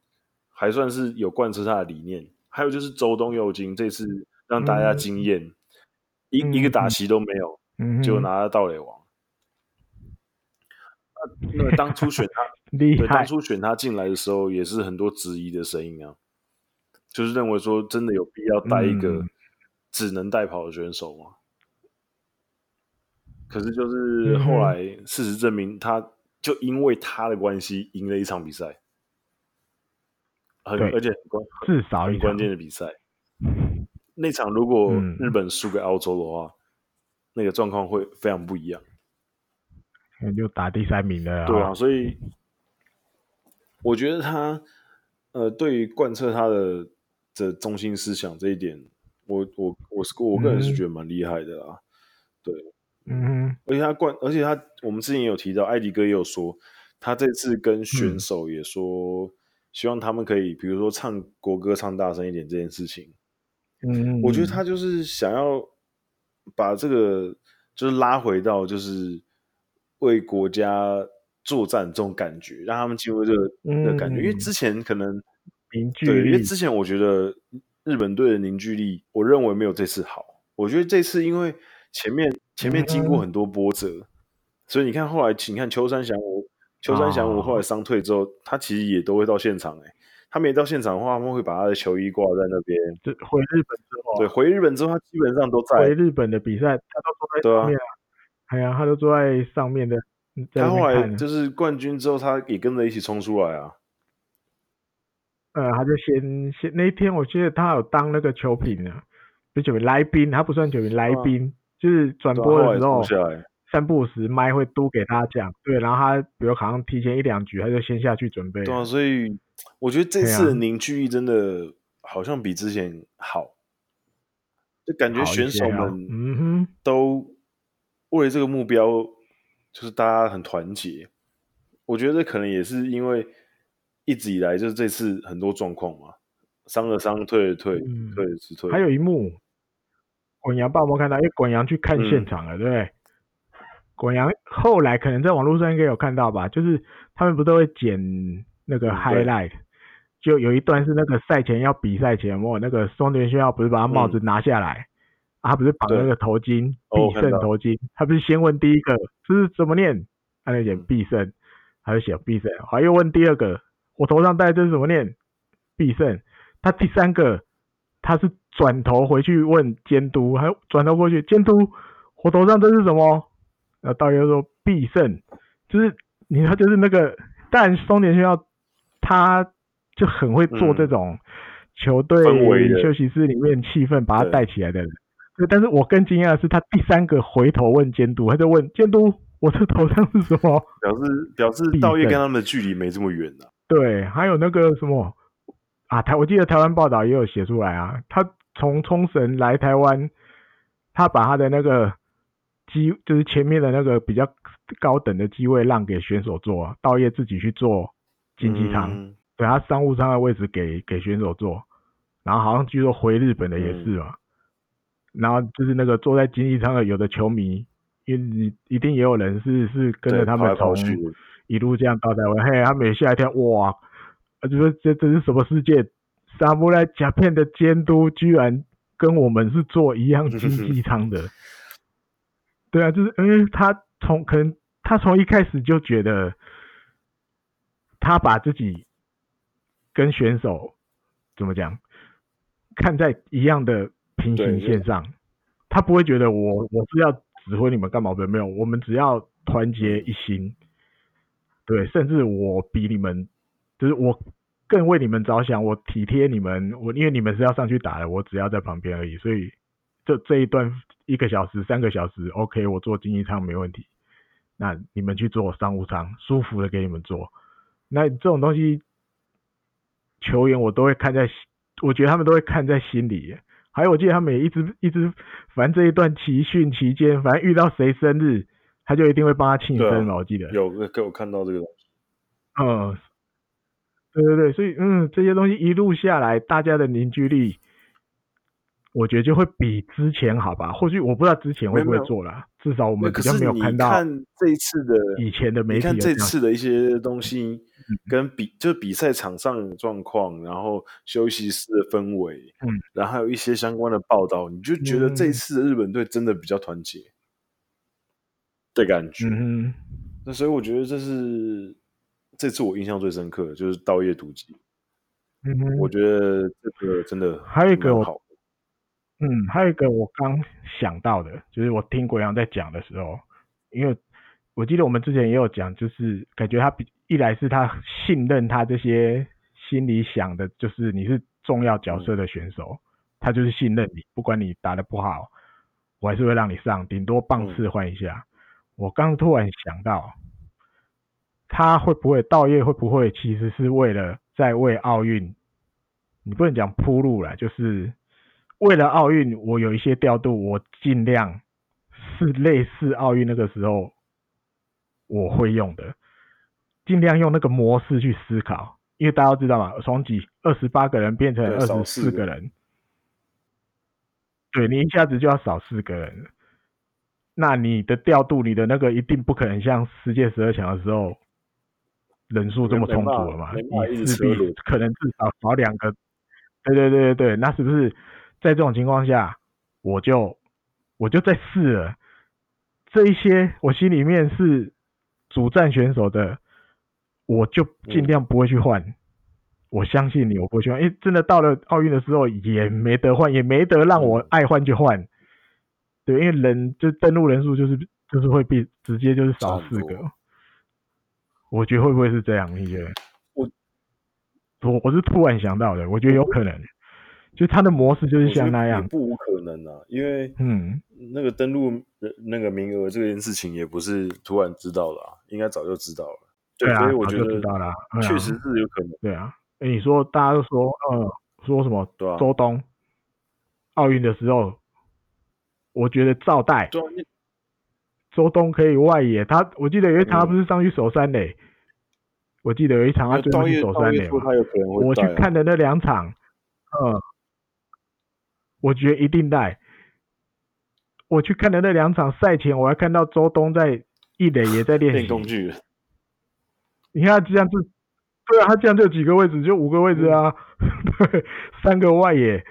还算是有贯彻他的理念，还有就是周东佑京这次让大家惊艳，嗯、一一个打席都没有，嗯、就拿了盗垒王。嗯、那当初选他，对，当初选他进来的时候，也是很多质疑的声音啊，就是认为说真的有必要带一个只能带跑的选手吗？嗯、可是就是后来事实证明，他就因为他的关系赢了一场比赛。很而且很关至少很关键的比赛，那场如果日本输给澳洲的话，嗯、那个状况会非常不一样。那就打第三名了。对啊，所以我觉得他呃，对于贯彻他的的中心思想这一点，我我我是我个人是觉得蛮厉害的啦。嗯、对，嗯，而且他冠，而且他我们之前也有提到，艾迪哥也有说，他这次跟选手也说。嗯希望他们可以，比如说唱国歌唱大声一点这件事情。嗯，我觉得他就是想要把这个就是拉回到就是为国家作战这种感觉，让他们进入这个的感觉。因为之前可能凝聚力，对，因为之前我觉得日本队的凝聚力，我认为没有这次好。我觉得这次因为前面前面经过很多波折，所以你看后来，请看秋山翔吾。秋山翔吾后来伤退之后，他其实也都会到现场哎、欸。他没到现场的话，他们会把他的球衣挂在那边。就回日本之后，对，回日本之后，他基本上都在。回日本的比赛，他都坐在上面啊。哎呀，他都坐在上面的。他后来就是冠军之后，他也跟着一起冲出来啊。呃，他就先先那一天，我记得他有当那个球评啊，不是球评来宾，他不算球评来宾，啊、就是转播的时候。三不五时麦会都给他讲，对，然后他比如好像提前一两局，他就先下去准备。对啊，所以我觉得这次的凝聚力真的好像比之前好，啊、就感觉选手们嗯哼都为了这个目标，就是大家很团结。我觉得可能也是因为一直以来就是这次很多状况嘛，伤了伤，退了退，嗯、退了是退。还有一幕，滚阳爸有看到？因为滚阳去看现场了，嗯、对不对？滚阳后来可能在网络上应该有看到吧，就是他们不都会剪那个 highlight，对。就有一段是那个赛前要比赛前，我那个松田宣浩不是把他帽子拿下来，嗯、啊，他不是绑那个头巾，必胜头巾，他不是先问第一个这是怎么念，他就写必胜，他就写必胜，好，又问第二个，我头上戴这是怎么念，必胜，他第三个他是转头回去问监督，还转头过去监督，我头上这是什么？呃，导游说必胜，就是你说就是那个，但松田宣浩他就很会做这种球队休息室里面气氛，把他带起来的人。对，但是我更惊讶的是，他第三个回头问监督，他就问监督：“我这头上是什么？”表示表示道业跟他们的距离没这么远呢、啊。对，还有那个什么啊，台我记得台湾报道也有写出来啊，他从冲绳来台湾，他把他的那个机，就是前面的那个比较高等的机位让给选手坐啊，稻叶自己去坐经济舱，嗯、对他商务舱的位置给给选手坐，然后好像据说回日本的也是嘛，嗯、然后就是那个坐在经济舱的有的球迷，因为你一定也有人是是跟着他们从一路这样到台湾，嘿，他们也吓一跳，哇！啊，就说这这是什么世界？沙布莱甲片的监督居然跟我们是做一样经济舱的。对啊，就是因为他从可能他从一开始就觉得，他把自己跟选手怎么讲，看在一样的平行线上，他不会觉得我我是要指挥你们干嘛的，没有，我们只要团结一心。对，甚至我比你们。就是我更为你们着想，我体贴你们，我因为你们是要上去打的，我只要在旁边而已。所以这这一段一个小时、三个小时，OK，我坐经济舱没问题。那你们去做商务舱，舒服的给你们做。那这种东西，球员我都会看在，我觉得他们都会看在心里。还有，我记得他们也一直一直，反正这一段集训期间，反正遇到谁生日，他就一定会帮他庆生嘛。啊、我记得有给我看到这个东西，嗯。对对对，所以嗯，这些东西一路下来，大家的凝聚力，我觉得就会比之前好吧？或许我不知道之前会不会做了，至少我们比较没有看到。看这一次的以前的媒体，看这次的一些东西，跟比、嗯、就是比赛场上的状况，然后休息室的氛围，嗯，然后还有一些相关的报道，你就觉得这一次的日本队真的比较团结的感觉。嗯，那所以我觉得这是。这次我印象最深刻的就是稻叶笃纪，嗯哼，我觉得这个真的还有一个我，嗯，还有一个我刚想到的，就是我听国阳在讲的时候，因为我记得我们之前也有讲，就是感觉他比一来是他信任他这些心里想的，就是你是重要角色的选手，嗯、他就是信任你，不管你打的不好，我还是会让你上，顶多棒次换一下。嗯、我刚突然想到。他会不会道业会不会其实是为了在为奥运，你不能讲铺路了，就是为了奥运，我有一些调度，我尽量是类似奥运那个时候我会用的，尽量用那个模式去思考，因为大家都知道嘛，从几二十八个人变成二十四个人，对，你一下子就要少四个人，那你的调度，你的那个一定不可能像世界十二强的时候。人数这么充足了嘛？你势必可能至少少两个。对对对对对，那是不是在这种情况下，我就我就在试了这一些，我心里面是主战选手的，我就尽量不会去换。嗯、我相信你，我不会去换。因为真的到了奥运的时候，也没得换，也没得让我爱换就换。对，因为人就登录人数就是就是会比直接就是少四个。我觉得会不会是这样？你觉得？我我我是突然想到的，我觉得有可能，就他的模式就是像那样，不无可能啊。因为嗯，那个登录那个名额这件事情也不是突然知道的啊，应该早就知道了。对啊，所以我觉得知道了，确实是有可能。对啊，哎，你说大家都说，呃，说什么？对啊，周东奥运的时候，我觉得照带。周东可以外野，他我记得有一场他不是上去守三垒，嗯、我记得有一场他最后去守三垒嘛。我去看的那两场，嗯，我觉得一定带。我去看的那两场赛前，我还看到周东在一垒也在练习工具。你看他这样子，对啊，他这样就几个位置，就五个位置啊，嗯、对，三个外野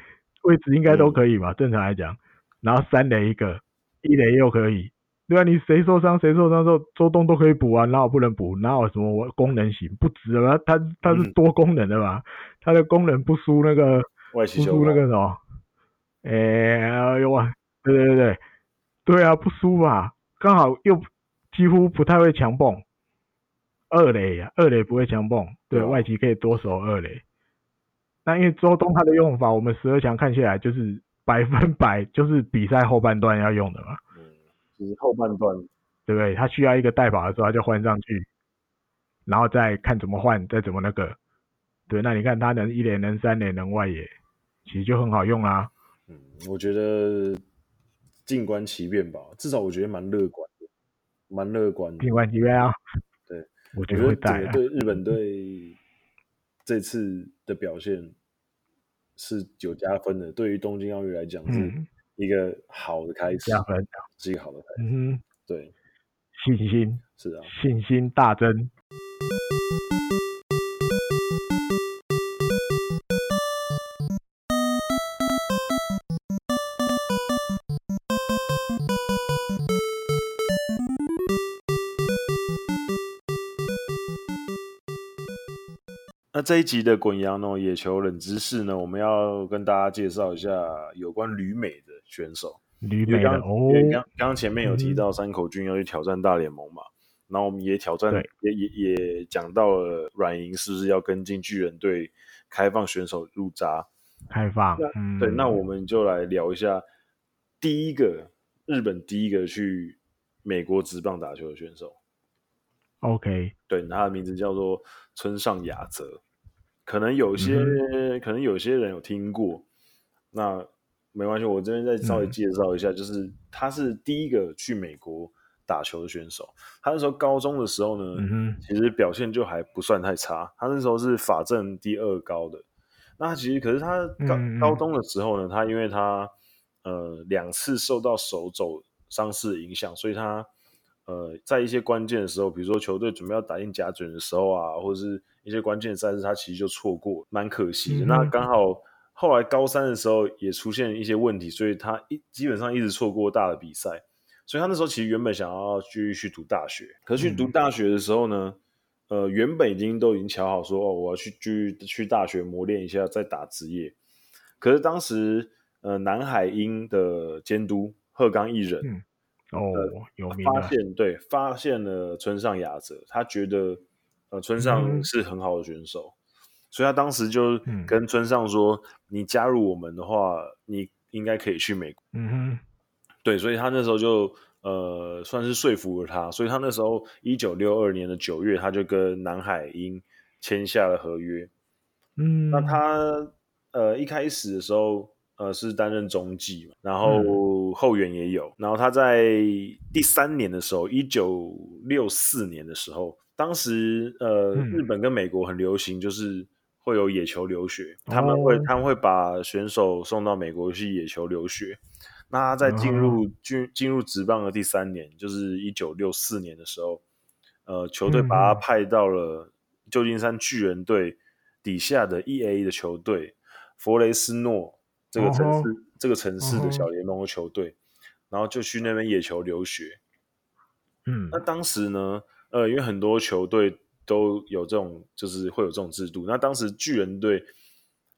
位置应该都可以吧？嗯、正常来讲，然后三垒一个，一垒又可以。对啊，你谁受伤谁受伤之后，周东都可以补啊，哪有不能补？哪有什么功能型不值啊？他他是多功能的嘛，他、嗯、的功能不输那个，不输那个什么？哎呦哇！对对对对，对啊，不输吧？刚好又几乎不太会强蹦二垒呀，二垒不会强蹦，对，外籍可以多守二垒。那因为周东他的用法，我们十二强看起来就是百分百就是比赛后半段要用的嘛。后半段，对不对？他需要一个代跑的时候，他就换上去，然后再看怎么换，再怎么那个。对，那你看他能一连能三连能外野，其实就很好用啦。嗯，我觉得静观其变吧，至少我觉得蛮乐观的，蛮乐观的。静观其变啊。对，我觉得。对日本队这次的表现是有加分的，对于东京奥运来讲是一个好的开始，加分是一个好的开始。嗯哼，对，信心。是啊，信心大增。那这一集的滚羊呢，野球冷知识呢，我们要跟大家介绍一下有关旅美的选手。旅美的哦，因为刚刚前面有提到山口君要去挑战大联盟嘛，嗯、然后我们也挑战，也也也讲到了软银是不是要跟进巨人队开放选手入札？开放，嗯、对，那我们就来聊一下第一个日本第一个去美国职棒打球的选手。OK，对，他的名字叫做村上雅则，可能有些、嗯、可能有些人有听过，那没关系，我这边再稍微介绍一下，嗯、就是他是第一个去美国打球的选手。他那时候高中的时候呢，嗯、其实表现就还不算太差，他那时候是法政第二高的。那其实可是他高、嗯、高中的时候呢，他因为他呃两次受到手肘伤势的影响，所以他。呃，在一些关键的时候，比如说球队准备要打进甲准的时候啊，或者是一些关键的赛事，他其实就错过，蛮可惜的。嗯、那刚好后来高三的时候也出现一些问题，所以他一基本上一直错过大的比赛。所以他那时候其实原本想要继续去读大学，可是去读大学的时候呢，嗯、呃，原本已经都已经瞧好说哦，我要去继续去大学磨练一下，再打职业。可是当时呃，南海鹰的监督鹤冈一人。嗯哦，有名发现对，发现了村上雅则，他觉得呃村上是很好的选手，嗯、所以他当时就跟村上说：“嗯、你加入我们的话，你应该可以去美国。”嗯哼，对，所以他那时候就呃算是说服了他，所以他那时候一九六二年的九月，他就跟南海鹰签下了合约。嗯，那他呃一开始的时候。呃，是担任中继嘛，然后后援也有。嗯、然后他在第三年的时候，一九六四年的时候，当时呃，嗯、日本跟美国很流行，就是会有野球留学，哦、他们会他们会把选手送到美国去野球留学。那他在进入进进入职棒的第三年，就是一九六四年的时候，呃，球队把他派到了旧金山巨人队底下的 E.A. 的球队弗雷斯诺。这个城市，uh. 这个城市的小联盟的球队，uh. 然后就去那边野球留学。嗯，那当时呢，呃，因为很多球队都有这种，就是会有这种制度。那当时巨人队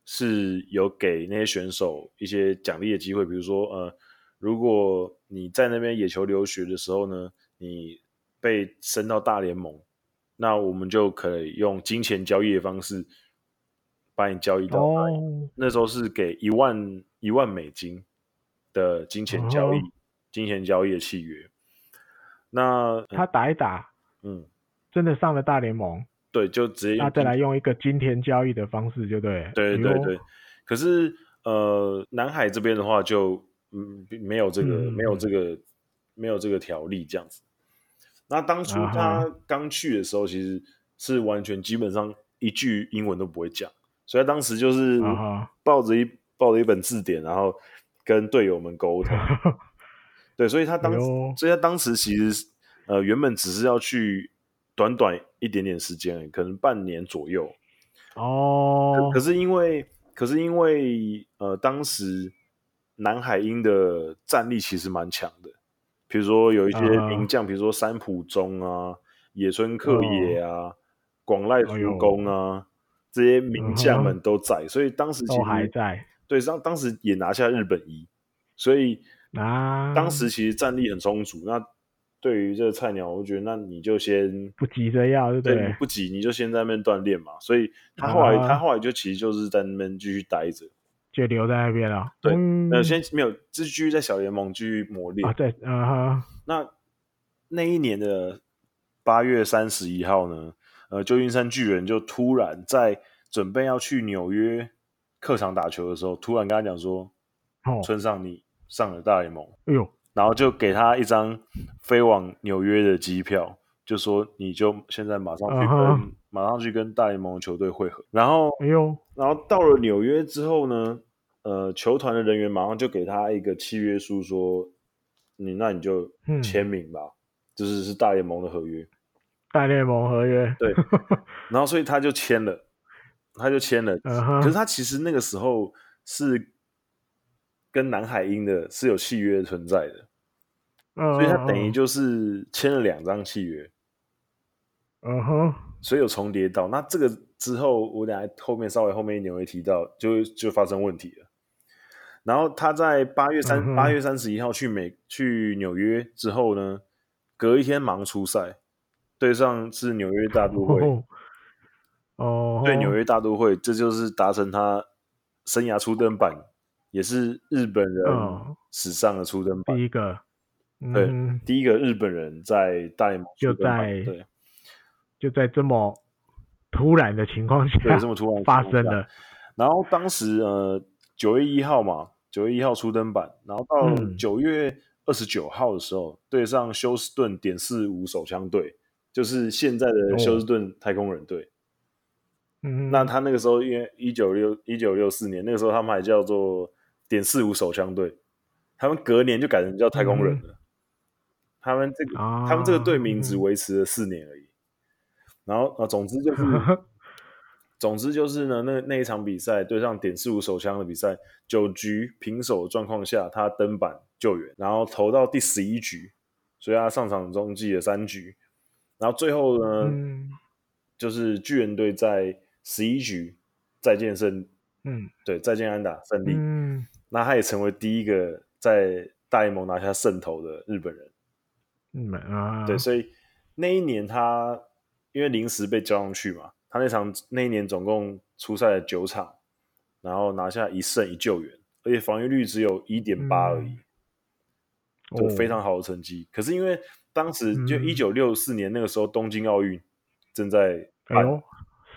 是有给那些选手一些奖励的机会，比如说，呃，如果你在那边野球留学的时候呢，你被升到大联盟，那我们就可以用金钱交易的方式。把你交易到，oh. 那时候是给一万一万美金的金钱交易，oh. 金钱交易的契约。那他打一打，嗯，真的上了大联盟，对，就直接那再来用一个金钱交易的方式，就对，对对对。可是呃，南海这边的话就嗯没有这个、嗯、没有这个没有这个条例这样子。那当初他刚去的时候，其实是完全基本上一句英文都不会讲。所以他当时就是抱着一、uh. 抱着一本字典，然后跟队友们沟通。对，所以他当，哎、所以他当时其实呃原本只是要去短短一点点时间，可能半年左右。哦、oh.，可是因为可是因为呃当时南海鹰的战力其实蛮强的，比如说有一些名将，比、uh. 如说三浦忠啊、野村克也啊、广濑福宫啊。这些名将们都在，嗯、所以当时其实都还在。对，当当时也拿下日本一，所以啊，当时其实战力很充足。那对于这个菜鸟，我觉得那你就先不急着要，对不对？对，不急，你就先在那边锻炼嘛。所以他后来，啊、他后来就其实就是在那边继续待着，就留在那边了。对，那、嗯、先没有，就继续在小联盟继续磨练。啊，对。那那一年的八月三十一号呢？呃，旧金山巨人就突然在准备要去纽约客场打球的时候，突然跟他讲说：“哦，村上你上了大联盟。”哎呦，然后就给他一张飞往纽约的机票，就说你就现在马上去跟、uh-huh. 马上去跟大联盟的球队会合。然后，哎呦，然后到了纽约之后呢，呃，球团的人员马上就给他一个契约书，说你那你就签名吧，嗯、就是是大联盟的合约。大联盟合约，对，然后所以他就签了，他就签了。Uh-huh. 可是他其实那个时候是跟南海鹰的是有契约存在的，uh-huh. 所以他等于就是签了两张契约。嗯哼，所以有重叠到。那这个之后，我等下后面稍微后面一点会提到，就就发生问题了。然后他在八月三八、uh-huh. 月三十一号去美去纽约之后呢，隔一天忙出赛。对上是纽约大都会，哦，对纽约大都会，这就是达成他生涯初登板，也是日本人史上的初登板，第一个，对，第一个日本人在大联盟就在对，就在这么突然的情况下，对，这么突然 发生的。然后当时呃九月一号嘛，九月一号初登版，然后到九月二十九号的时候，对上休斯顿点四五手枪队。就是现在的休斯顿太空人队，嗯，那他那个时候因为一九六一九六四年那个时候他们还叫做点四五手枪队，他们隔年就改成叫太空人了。嗯、他们这个、啊、他们这个队名只维持了四年而已。然后啊，总之就是，总之就是呢，那那一场比赛对上点四五手枪的比赛，九局平手的状况下，他登板救援，然后投到第十一局，所以他上场中继了三局。然后最后呢，嗯、就是巨人队在十一局再见胜，嗯，对，再见安打胜利，嗯，那他也成为第一个在大联盟拿下胜投的日本人，嗯啊，对，所以那一年他因为临时被叫上去嘛，他那场那一年总共出赛了九场，然后拿下一胜一救援，而且防御率只有一点八而已，嗯，就非常好的成绩，哦，可是因为。当时就一九六四年那个时候，东京奥运正在哎呦，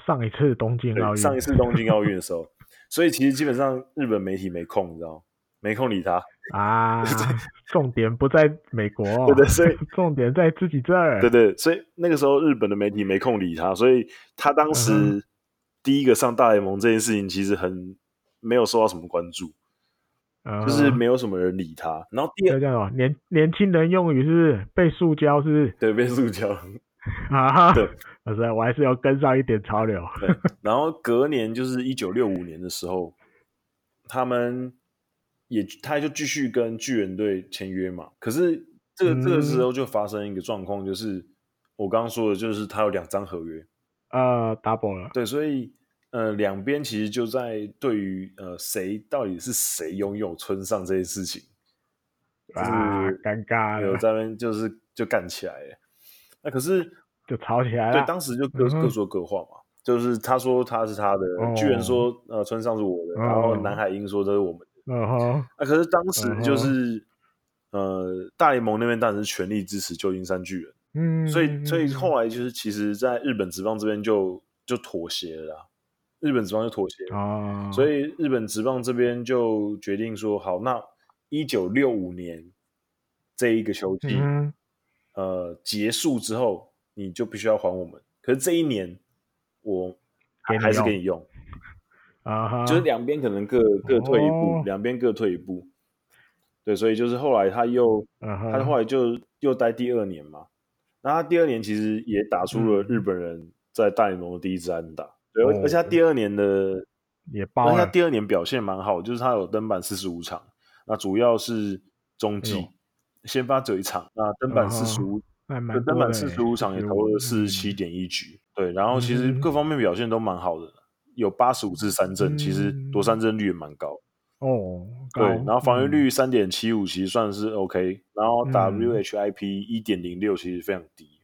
上一次东京奥运，上一次东京奥运的时候，所以其实基本上日本媒体没空，你知道没空理他啊。重点不在美国，对对，所以重点在自己这儿。对对，所以那个时候日本的媒体没空理他，所以他当时第一个上大联盟这件事情其实很没有受到什么关注。就是没有什么人理他，然后第二叫什么年年轻人用语是，是被塑胶，是？对，被塑胶 啊，对，我 是我还是要跟上一点潮流。对，然后隔年就是一九六五年的时候，他们也他就继续跟巨人队签约嘛。可是这个这个时候就发生一个状况，就是我刚刚说的，就是他有两张合约，呃，double 了。对，所以。呃，两边其实就在对于呃谁到底是谁拥有村上这件事情啊，尴尬了，有在那边就是就干起来了。那可是就吵起来了，对，当时就各、嗯、各说各话嘛。就是他说他是他的，哦、巨人说呃村上是我的，哦、然后南海英说这是我们的。那、哦啊、可是当时就是、哦、呃大联盟那边当然是全力支持旧金山巨人，嗯，所以所以后来就是其实在日本职棒这边就就妥协了啦。日本职棒就妥协了，所以日本职棒这边就决定说：好，那一九六五年这一个球季，嗯，呃，结束之后，你就必须要还我们。可是这一年，我还是给你用啊，就是两边可能各各退一步，两边各退一步。对，所以就是后来他又，他后来就又待第二年嘛。那他第二年其实也打出了日本人在大联盟的第一支安打。对，而且他第二年的也爆，而且他第二年表现蛮好，就是他有登板四十五场，那主要是中继，先发只有一场，那登板四十五，登板四十五场也投了四十七点一局，对，然后其实各方面表现都蛮好的，有八十五次三振，其实夺三振率也蛮高哦，对，然后防御率三点七五其实算是 OK，然后 WHIP 一点零六其实非常低，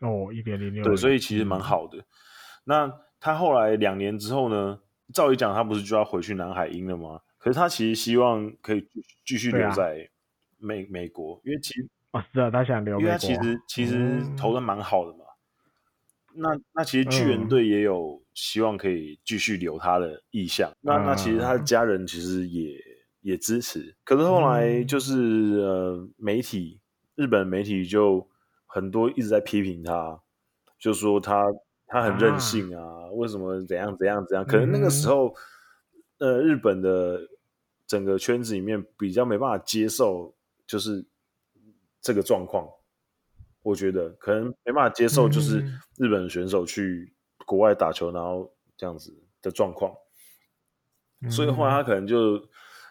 哦，一点零六，对，所以其实蛮好的。那他后来两年之后呢？照理讲，他不是就要回去南海鹰了吗？可是他其实希望可以继续留在美、啊、美国，因为其实啊，是啊，他想留，因为他其实其实投的蛮好的嘛。那那其实巨人队也有希望可以继续留他的意向。嗯、那那其实他的家人其实也也支持。可是后来就是、嗯、呃，媒体日本媒体就很多一直在批评他，就说他他很任性啊，啊为什么怎样怎样怎样？可能那个时候、嗯、呃，日本的整个圈子里面比较没办法接受，就是这个状况。我觉得可能没办法接受，就是日本选手去国外打球，然后这样子的状况，所以后来他可能就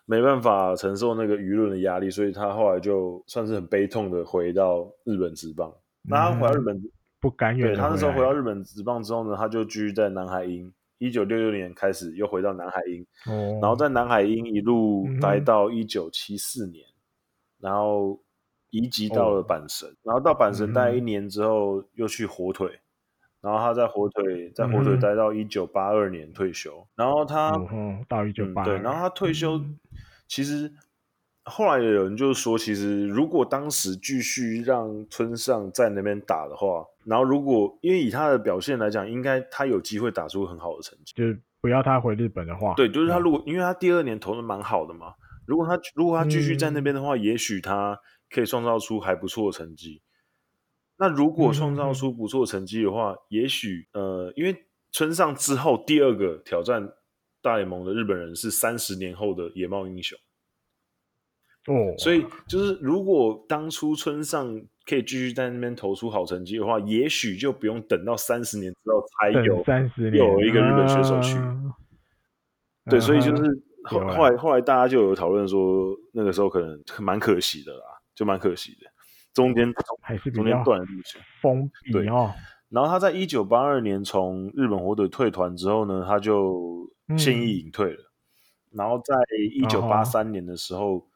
没办法承受那个舆论的压力，所以他后来就算是很悲痛的回到日本职棒。那他回到日本不甘愿，对，他那时候回到日本职棒之后呢，他就继续在南海鹰，一九六六年开始又回到南海鹰，然后在南海鹰一路待到一九七四年，然后。移籍到了阪神，哦、然后到阪神待一年之后，又去火腿，嗯、然后他在火腿在火腿待到一九八二年退休，嗯、然后他、嗯、到一九八对，然后他退休，嗯、其实后来有人就说，其实如果当时继续让村上在那边打的话，然后如果因为以他的表现来讲，应该他有机会打出很好的成绩，就是不要他回日本的话，对，就是他如果、嗯、因为他第二年投的蛮好的嘛，如果他如果他继续在那边的话，嗯、也许他。可以创造出还不错的成绩。那如果创造出不错的成绩的话，嗯、也许呃，因为村上之后第二个挑战大联盟的日本人是三十年后的野茂英雄。哦，所以就是如果当初村上可以继续在那边投出好成绩的话，也许就不用等到三十年之后才有三十年有一个日本选手去。啊、对，所以就是后后来后来大家就有讨论说，那个时候可能蛮可惜的啦。就蛮可惜的，中间还是中间断了路线，封闭哦。然后他在一九八二年从日本火腿退团之后呢，他就现役隐退了。嗯、然后在一九八三年的时候，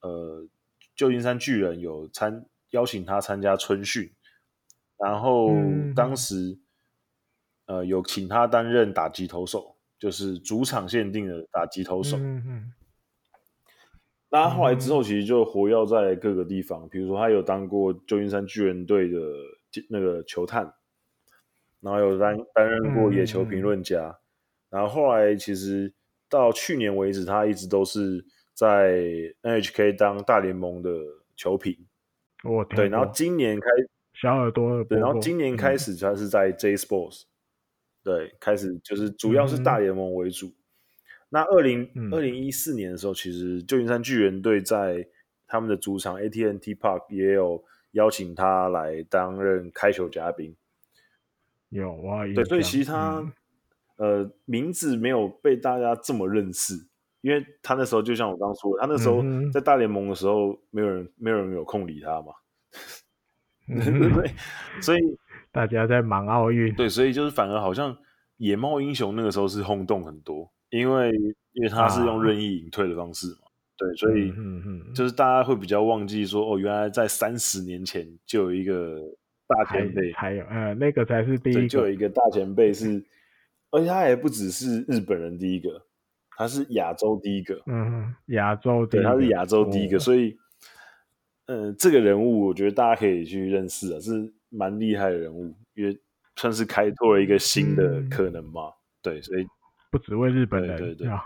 哦、呃，旧金山巨人有参邀请他参加春训，然后当时、嗯、呃有请他担任打击投手，就是主场限定的打击投手。嗯嗯那他后来之后，其实就活跃在各个地方，比如说他有当过旧金山巨人队的那个球探，然后有担担任过野球评论家，然后后来其实到去年为止，他一直都是在 NHK 当大联盟的球评。对，然后今年开小耳朵，对，然后今年开始他是在 J Sports，对，开始就是主要是大联盟为主。那二零二零一四年的时候，嗯、其实旧金山巨人队在他们的主场 AT&T Park 也有邀请他来担任开球嘉宾。有啊，对，所以其实他、嗯、呃名字没有被大家这么认识，因为他那时候就像我刚刚说的，他那时候在大联盟的时候，没有人、嗯、没有人有空理他嘛。对、嗯，所以大家在忙奥运。对，所以就是反而好像野猫英雄那个时候是轰动很多。因为因为他是用任意隐退的方式嘛，啊、对，所以就是大家会比较忘记说，哦，原来在三十年前就有一个大前辈，还有呃，那个才是第一个，就有一个大前辈是，而且他也不只是日本人第一个，他是亚洲第一个，嗯，亚洲第一个，对，他是亚洲第一个，哦、所以，这个人物我觉得大家可以去认识啊，是蛮厉害的人物，因为算是开拓了一个新的可能嘛，嗯、对，所以。不只为日本人，对对对，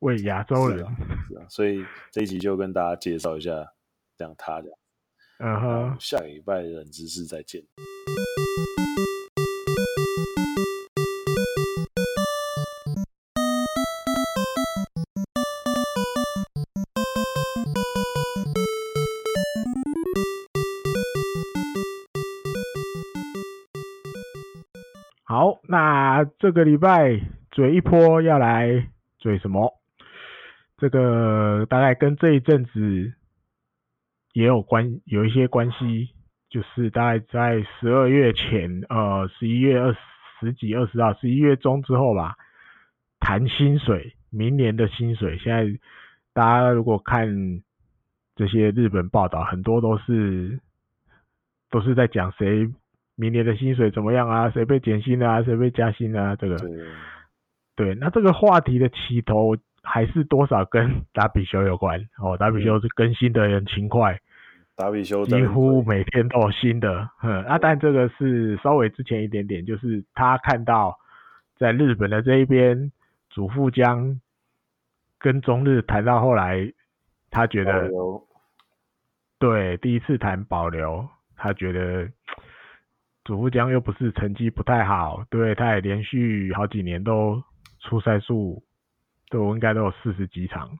为亚洲人是、啊是啊，所以这一集就跟大家介绍一下，这样他这样，嗯哼，下个礼拜冷知识再见。那这个礼拜。嘴一波要来嘴什么？这个大概跟这一阵子也有关，有一些关系，就是大概在十二月前，呃，十一月二十几、二十号，十一月中之后吧，谈薪水，明年的薪水。现在大家如果看这些日本报道，很多都是都是在讲谁明年的薪水怎么样啊？谁被减薪啊？谁被加薪啊？这个。对，那这个话题的起头还是多少跟达比修有关哦。达比修是更新的很勤快，达比修几乎每天都有新的。嗯，啊，但这个是稍微之前一点点，就是他看到在日本的这一边，祖父江跟中日谈到后来，他觉得，对，第一次谈保留，他觉得祖父江又不是成绩不太好，对，他也连续好几年都出赛数都应该都有四十几场。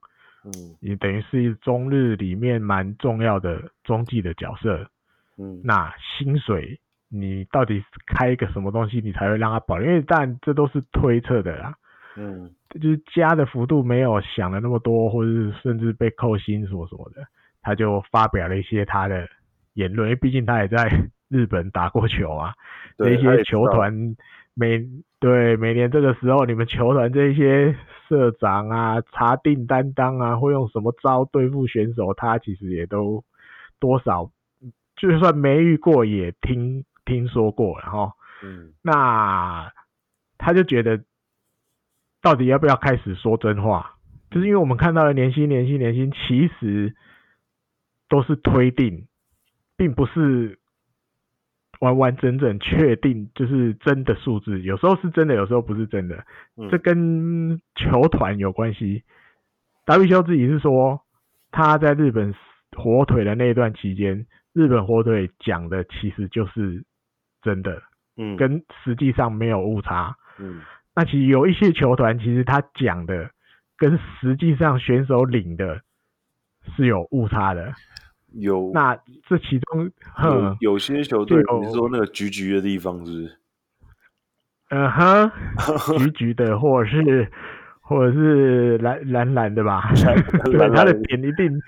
嗯，也等于是中日里面蛮重要的中继的角色。嗯，那薪水你到底开一个什么东西，你才会让他保？因为但这都是推测的啦。嗯，就是加的幅度没有想的那么多，或者是甚至被扣薪什么什么的，他就发表了一些他的言论。因为毕竟他也在日本打过球啊，这些球团每对每年这个时候，你们球团这些。社长啊，查定担当啊，会用什么招对付选手？他其实也都多少，就算没遇过，也听听说过，然后，嗯，那他就觉得，到底要不要开始说真话？就是因为我们看到的年薪、年薪、年薪，其实都是推定，并不是。完完整整确定就是真的数字，有时候是真的，有时候不是真的。这跟球团有关系。达比修自己是说，他在日本火腿的那一段期间，日本火腿讲的其实就是真的，嗯，跟实际上没有误差。嗯，那其实有一些球团，其实他讲的跟实际上选手领的是有误差的。有，那这其中有有些球队，你是说那个橘橘的地方是不是？嗯哼，橘橘的，或者是或者是蓝蓝蓝的吧？对，他的点一定，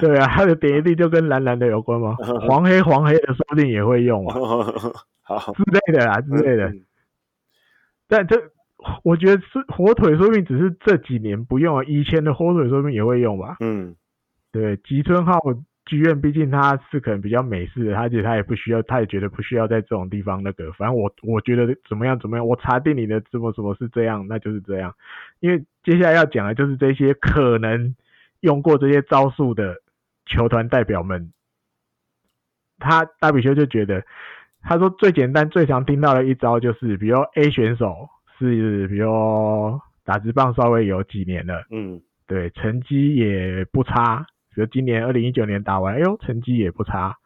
对啊，他的点一定就跟蓝蓝的有关吗？黄黑黄黑的说不定也会用啊，好之类的啊，之类的。但这我觉得是火腿，说不定只是这几年不用啊，以前的火腿说不定也会用吧？嗯，对，吉村浩。剧院毕竟它是可能比较美式的，他觉得他也不需要，他也觉得不需要在这种地方那个。反正我我觉得怎么样怎么样，我查定你的怎么怎么是这样，那就是这样。因为接下来要讲的就是这些可能用过这些招数的球团代表们，他大比修就觉得，他说最简单最常听到的一招就是，比如 A 选手是比如打直棒稍微有几年了，嗯，对，成绩也不差。比如今年二零一九年打完，哎呦，成绩也不差，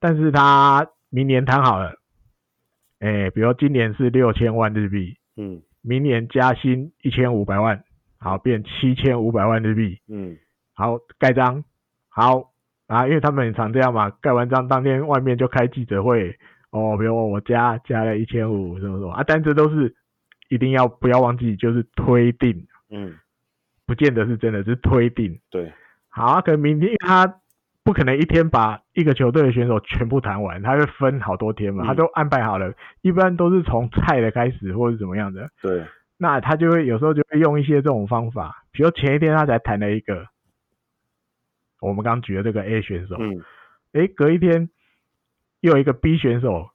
但是他明年谈好了，哎、欸，比如今年是六千万日币，嗯，明年加薪一千五百万，好，变七千五百万日币，嗯，好，盖章，好啊，因为他们很常这样嘛，盖完章当天外面就开记者会，哦，比如我加加了一千五，什么什么。啊，但这都是一定要不要忘记，就是推定，嗯，不见得是真的，是推定，对。好啊，可能明天他不可能一天把一个球队的选手全部谈完，他会分好多天嘛，他都安排好了，一般都是从菜的开始或者怎么样的。对，那他就会有时候就会用一些这种方法，比如前一天他才谈了一个，我们刚举的这个 A 选手，嗯，诶，隔一天又有一个 B 选手，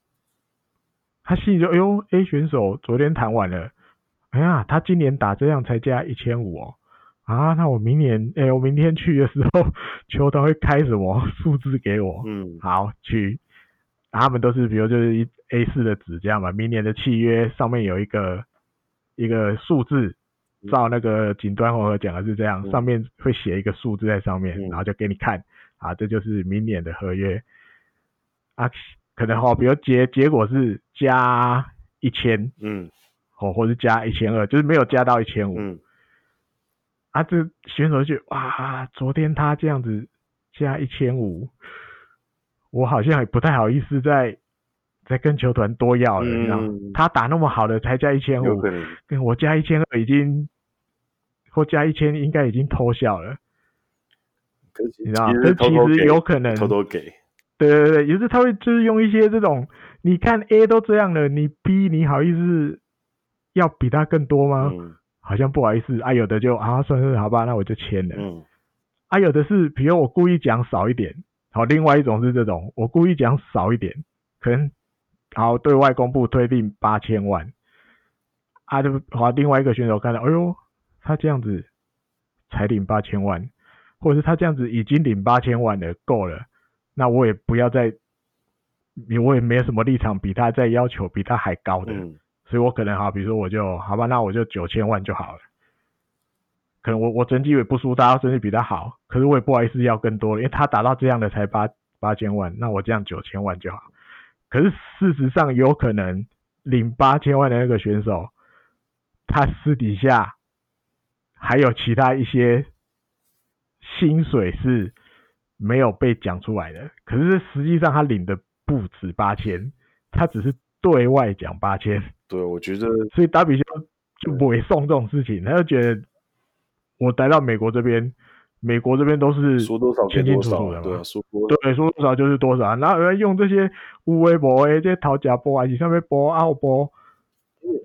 他心里就哎呦，A 选手昨天谈完了，哎呀，他今年打这样才加一千五哦。啊，那我明年，哎、欸，我明天去的时候，球团会开什么数字给我？嗯，好，去，他们都是，比如就是一 A 四的纸这样嘛。明年的契约上面有一个一个数字，照那个锦端红和讲的是这样，嗯、上面会写一个数字在上面，嗯、然后就给你看，啊，这就是明年的合约。啊，可能哈，比如结结果是加一千，嗯，哦，或是加一千二，就是没有加到一千五。嗯啊，这选手就哇，昨天他这样子加一千五，我好像也不太好意思再再跟球团多要了，你知道？他打那么好的才加一千五，跟我加一千二已经或加一千应该已经偷笑了，你知道？这其实有可能偷偷给，对对对，也是他会就是用一些这种，你看 A 都这样了，你 B 你好意思要比他更多吗？嗯好像不好意思啊，有的就啊，算是好吧，那我就签了。嗯，啊，有的是，比如我故意讲少一点，好，另外一种是这种，我故意讲少一点，可能好对外公布推定八千万，啊，就好，另外一个选手看到，哎呦，他这样子才领八千万，或者是他这样子已经领八千万了，够了，那我也不要再，我也没有什么立场比他再要求比他还高的，嗯、所以我可能好，比如说我就好吧，那我就九千万就好了。可能我我成绩也不输他，成绩比他好，可是我也不好意思要更多，因为他达到这样的才八八千万，那我这样九千万就好。可是事实上有可能领八千万的那个选手，他私底下还有其他一些薪水是没有被讲出来的，可是实际上他领的不止八千，他只是对外讲八千。对，我觉得，所以达比修就不会送这种事情，他就觉得。我来到美国这边，美国这边都是说多少清清楚楚的嘛，对啊，说多对，说多少就是多少，然后用这些乌微博诶，这些讨假波啊，以上面博奥波，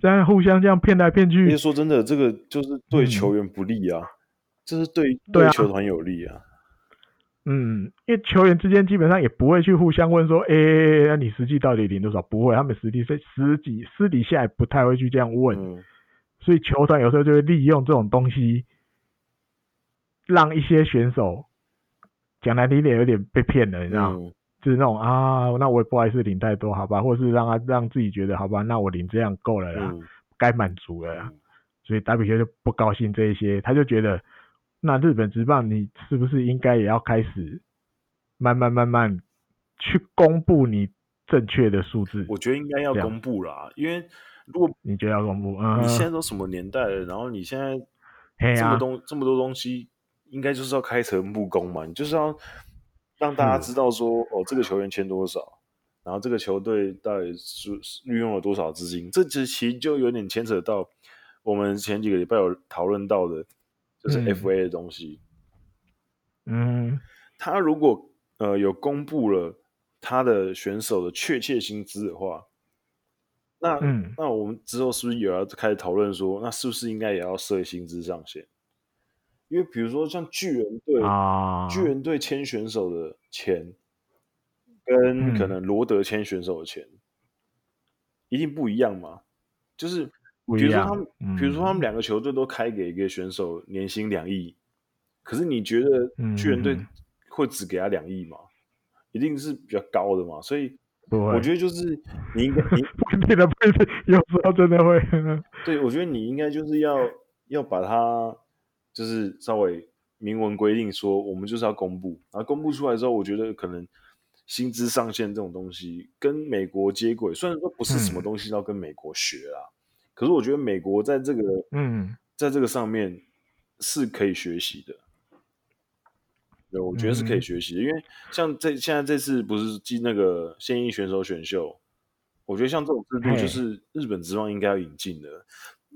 这样互相这样骗来骗去。因为说真的，这个就是对球员不利啊，这、嗯、是对对球团有利啊。嗯，因为球员之间基本上也不会去互相问说，诶，那你实际到底领多少？不会，他们实际是实际私底下也不太会去这样问，嗯、所以球团有时候就会利用这种东西。让一些选手讲难听点，有点被骗了，你知道吗？嗯、就是那种啊，那我也不好意思领太多，好吧？或者是让他让自己觉得，好吧，那我领这样够了啦，该满、嗯、足了啦。所以 WBC 就不高兴这一些，他就觉得，那日本职棒你是不是应该也要开始慢慢慢慢去公布你正确的数字？我觉得应该要公布啦，因为如果你觉得要公布，嗯，你现在都什么年代了，然后你现在这么东、啊、这么多东西。应该就是要开诚布公嘛，你就是要让大家知道说，哦，这个球员签多少，然后这个球队到底是运用了多少资金，这其实就有点牵扯到我们前几个礼拜有讨论到的，就是 FA 的东西。嗯，他如果呃有公布了他的选手的确切薪资的话，那、嗯、那我们之后是不是也要开始讨论说，那是不是应该也要设薪资上限？因为比如说像巨人队，啊、巨人队签选手的钱，跟可能罗德签选手的钱，嗯、一定不一样嘛。就是比如说他们，嗯、比如说他们两个球队都开给一个选手年薪两亿，可是你觉得巨人队会只给他两亿吗？嗯、一定是比较高的嘛。所以我觉得就是你应该，你不一定的，不一定，有时候真的会。对，我觉得你应该就是要要把它。就是稍微明文规定说，我们就是要公布，然后公布出来之后，我觉得可能薪资上限这种东西跟美国接轨，虽然说不是什么东西要跟美国学啦，嗯、可是我觉得美国在这个嗯，在这个上面是可以学习的。对，我觉得是可以学习的，嗯、因为像这现在这次不是进那个现役选手选秀，我觉得像这种制度就是日本职棒应该要引进的。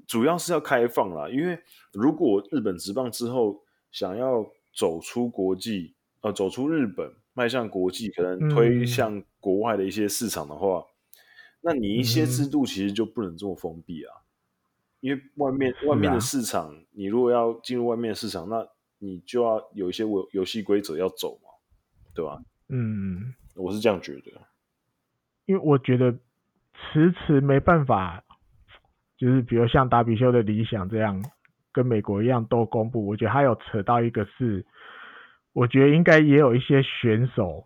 主要是要开放啦，因为如果日本职棒之后想要走出国际，呃，走出日本，迈向国际，可能推向国外的一些市场的话，嗯、那你一些制度其实就不能这么封闭啊，嗯、因为外面外面的市场，啊、你如果要进入外面的市场，那你就要有一些游游戏规则要走嘛，对吧？嗯，我是这样觉得，因为我觉得迟迟没办法。就是比如像达比修的理想这样，跟美国一样都公布，我觉得他有扯到一个是，我觉得应该也有一些选手，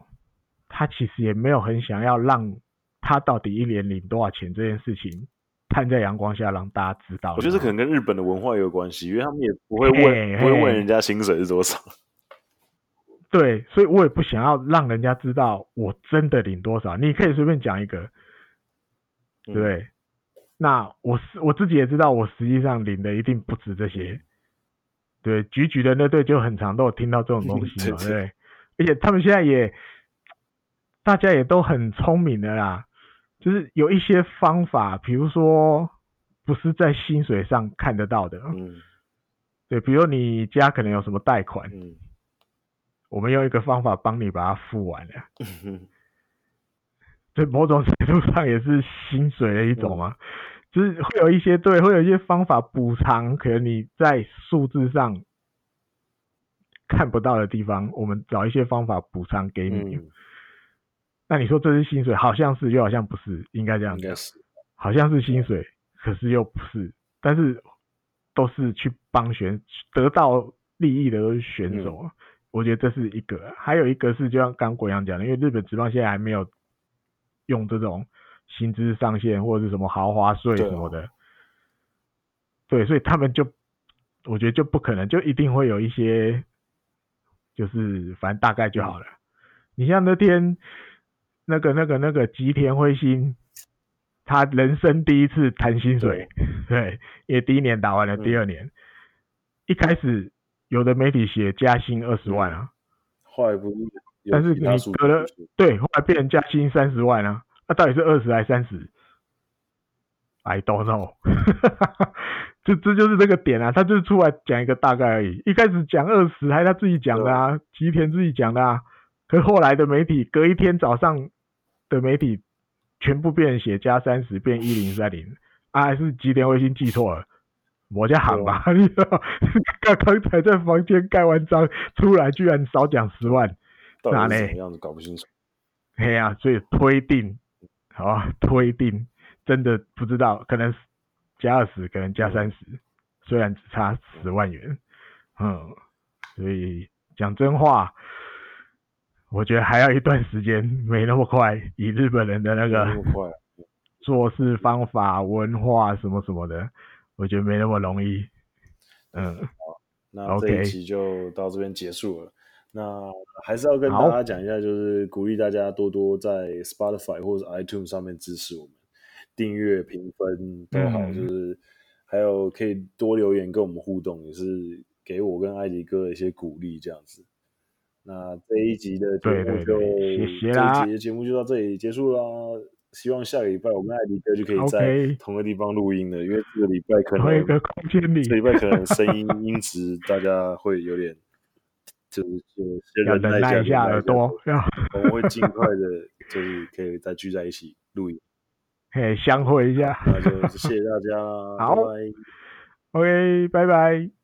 他其实也没有很想要让他到底一年领多少钱这件事情摊在阳光下让大家知道。我觉得这可能跟日本的文化也有关系，因为他们也不会问嘿嘿不会问人家薪水是多少。对，所以我也不想要让人家知道我真的领多少。你可以随便讲一个，对。嗯那我是我自己也知道，我实际上领的一定不止这些。对，局局的那队就很常都有听到这种东西嘛，对，对。而且他们现在也，大家也都很聪明的啦，就是有一些方法，比如说不是在薪水上看得到的，嗯，对，比如你家可能有什么贷款，嗯，我们用一个方法帮你把它付完了，嗯 对，某种程度上也是薪水的一种嘛，嗯、就是会有一些对，会有一些方法补偿，可能你在数字上看不到的地方，我们找一些方法补偿给你。嗯、那你说这是薪水，好像是又好像不是，应该这样讲，好像是薪水，可是又不是，但是都是去帮选得到利益的都是选手，嗯、我觉得这是一个，还有一个是就像刚国阳讲的，因为日本职棒现在还没有用这种薪资上限或者是什么豪华税什么的，对，对，所以他们就我觉得就不可能，就一定会有一些，就是反正大概就好了。嗯、你像那天那个那个那个吉田辉星，他人生第一次谈薪水，对，也，第一年打完了，第二年、嗯、一开始。有的媒体写加薪二十万啊，后来不是，但是你隔了对，后来变成加薪三十万啊，那到底是二十还是三十？I don't know，这这就是这个点啊，他就是出来讲一个大概而已。一开始讲二十，还是他自己讲的啊，吉田自己讲的啊。可是后来的媒体隔一天早上的媒体全部变写加三十，变一零三零，啊，还是吉田卫星记错了。我家喊吧，你知道，刚刚才在房间盖完章出来，居然少讲十万，哪呢？样子搞不清楚。哎呀、啊，所以推定，好吧，推定真的不知道，可能加二十，可能加三十，虽然只差十万元，嗯，所以讲真话，我觉得还要一段时间，没那么快。以日本人的那个做事方法、文化什么什么的。我觉得没那么容易，嗯，好，那这一期就到这边结束了。那还是要跟大家讲一下，就是鼓励大家多多在 Spotify 或者 iTunes 上面支持我们，订阅、评分都好，嗯、就是还有可以多留言跟我们互动，也是给我跟艾迪哥一些鼓励，这样子。那这一集的节目就，这一集的节目就到这里结束啦。希望下个礼拜我跟艾迪哥就可以在同个地方录音了.因为这个礼拜可能这个礼拜可能声音音质大家会有点，就是就先忍耐一下耳朵，我们会尽快的，就是可以再聚在一起录音，嘿，相会一下，那就谢谢大家，好，OK，拜拜。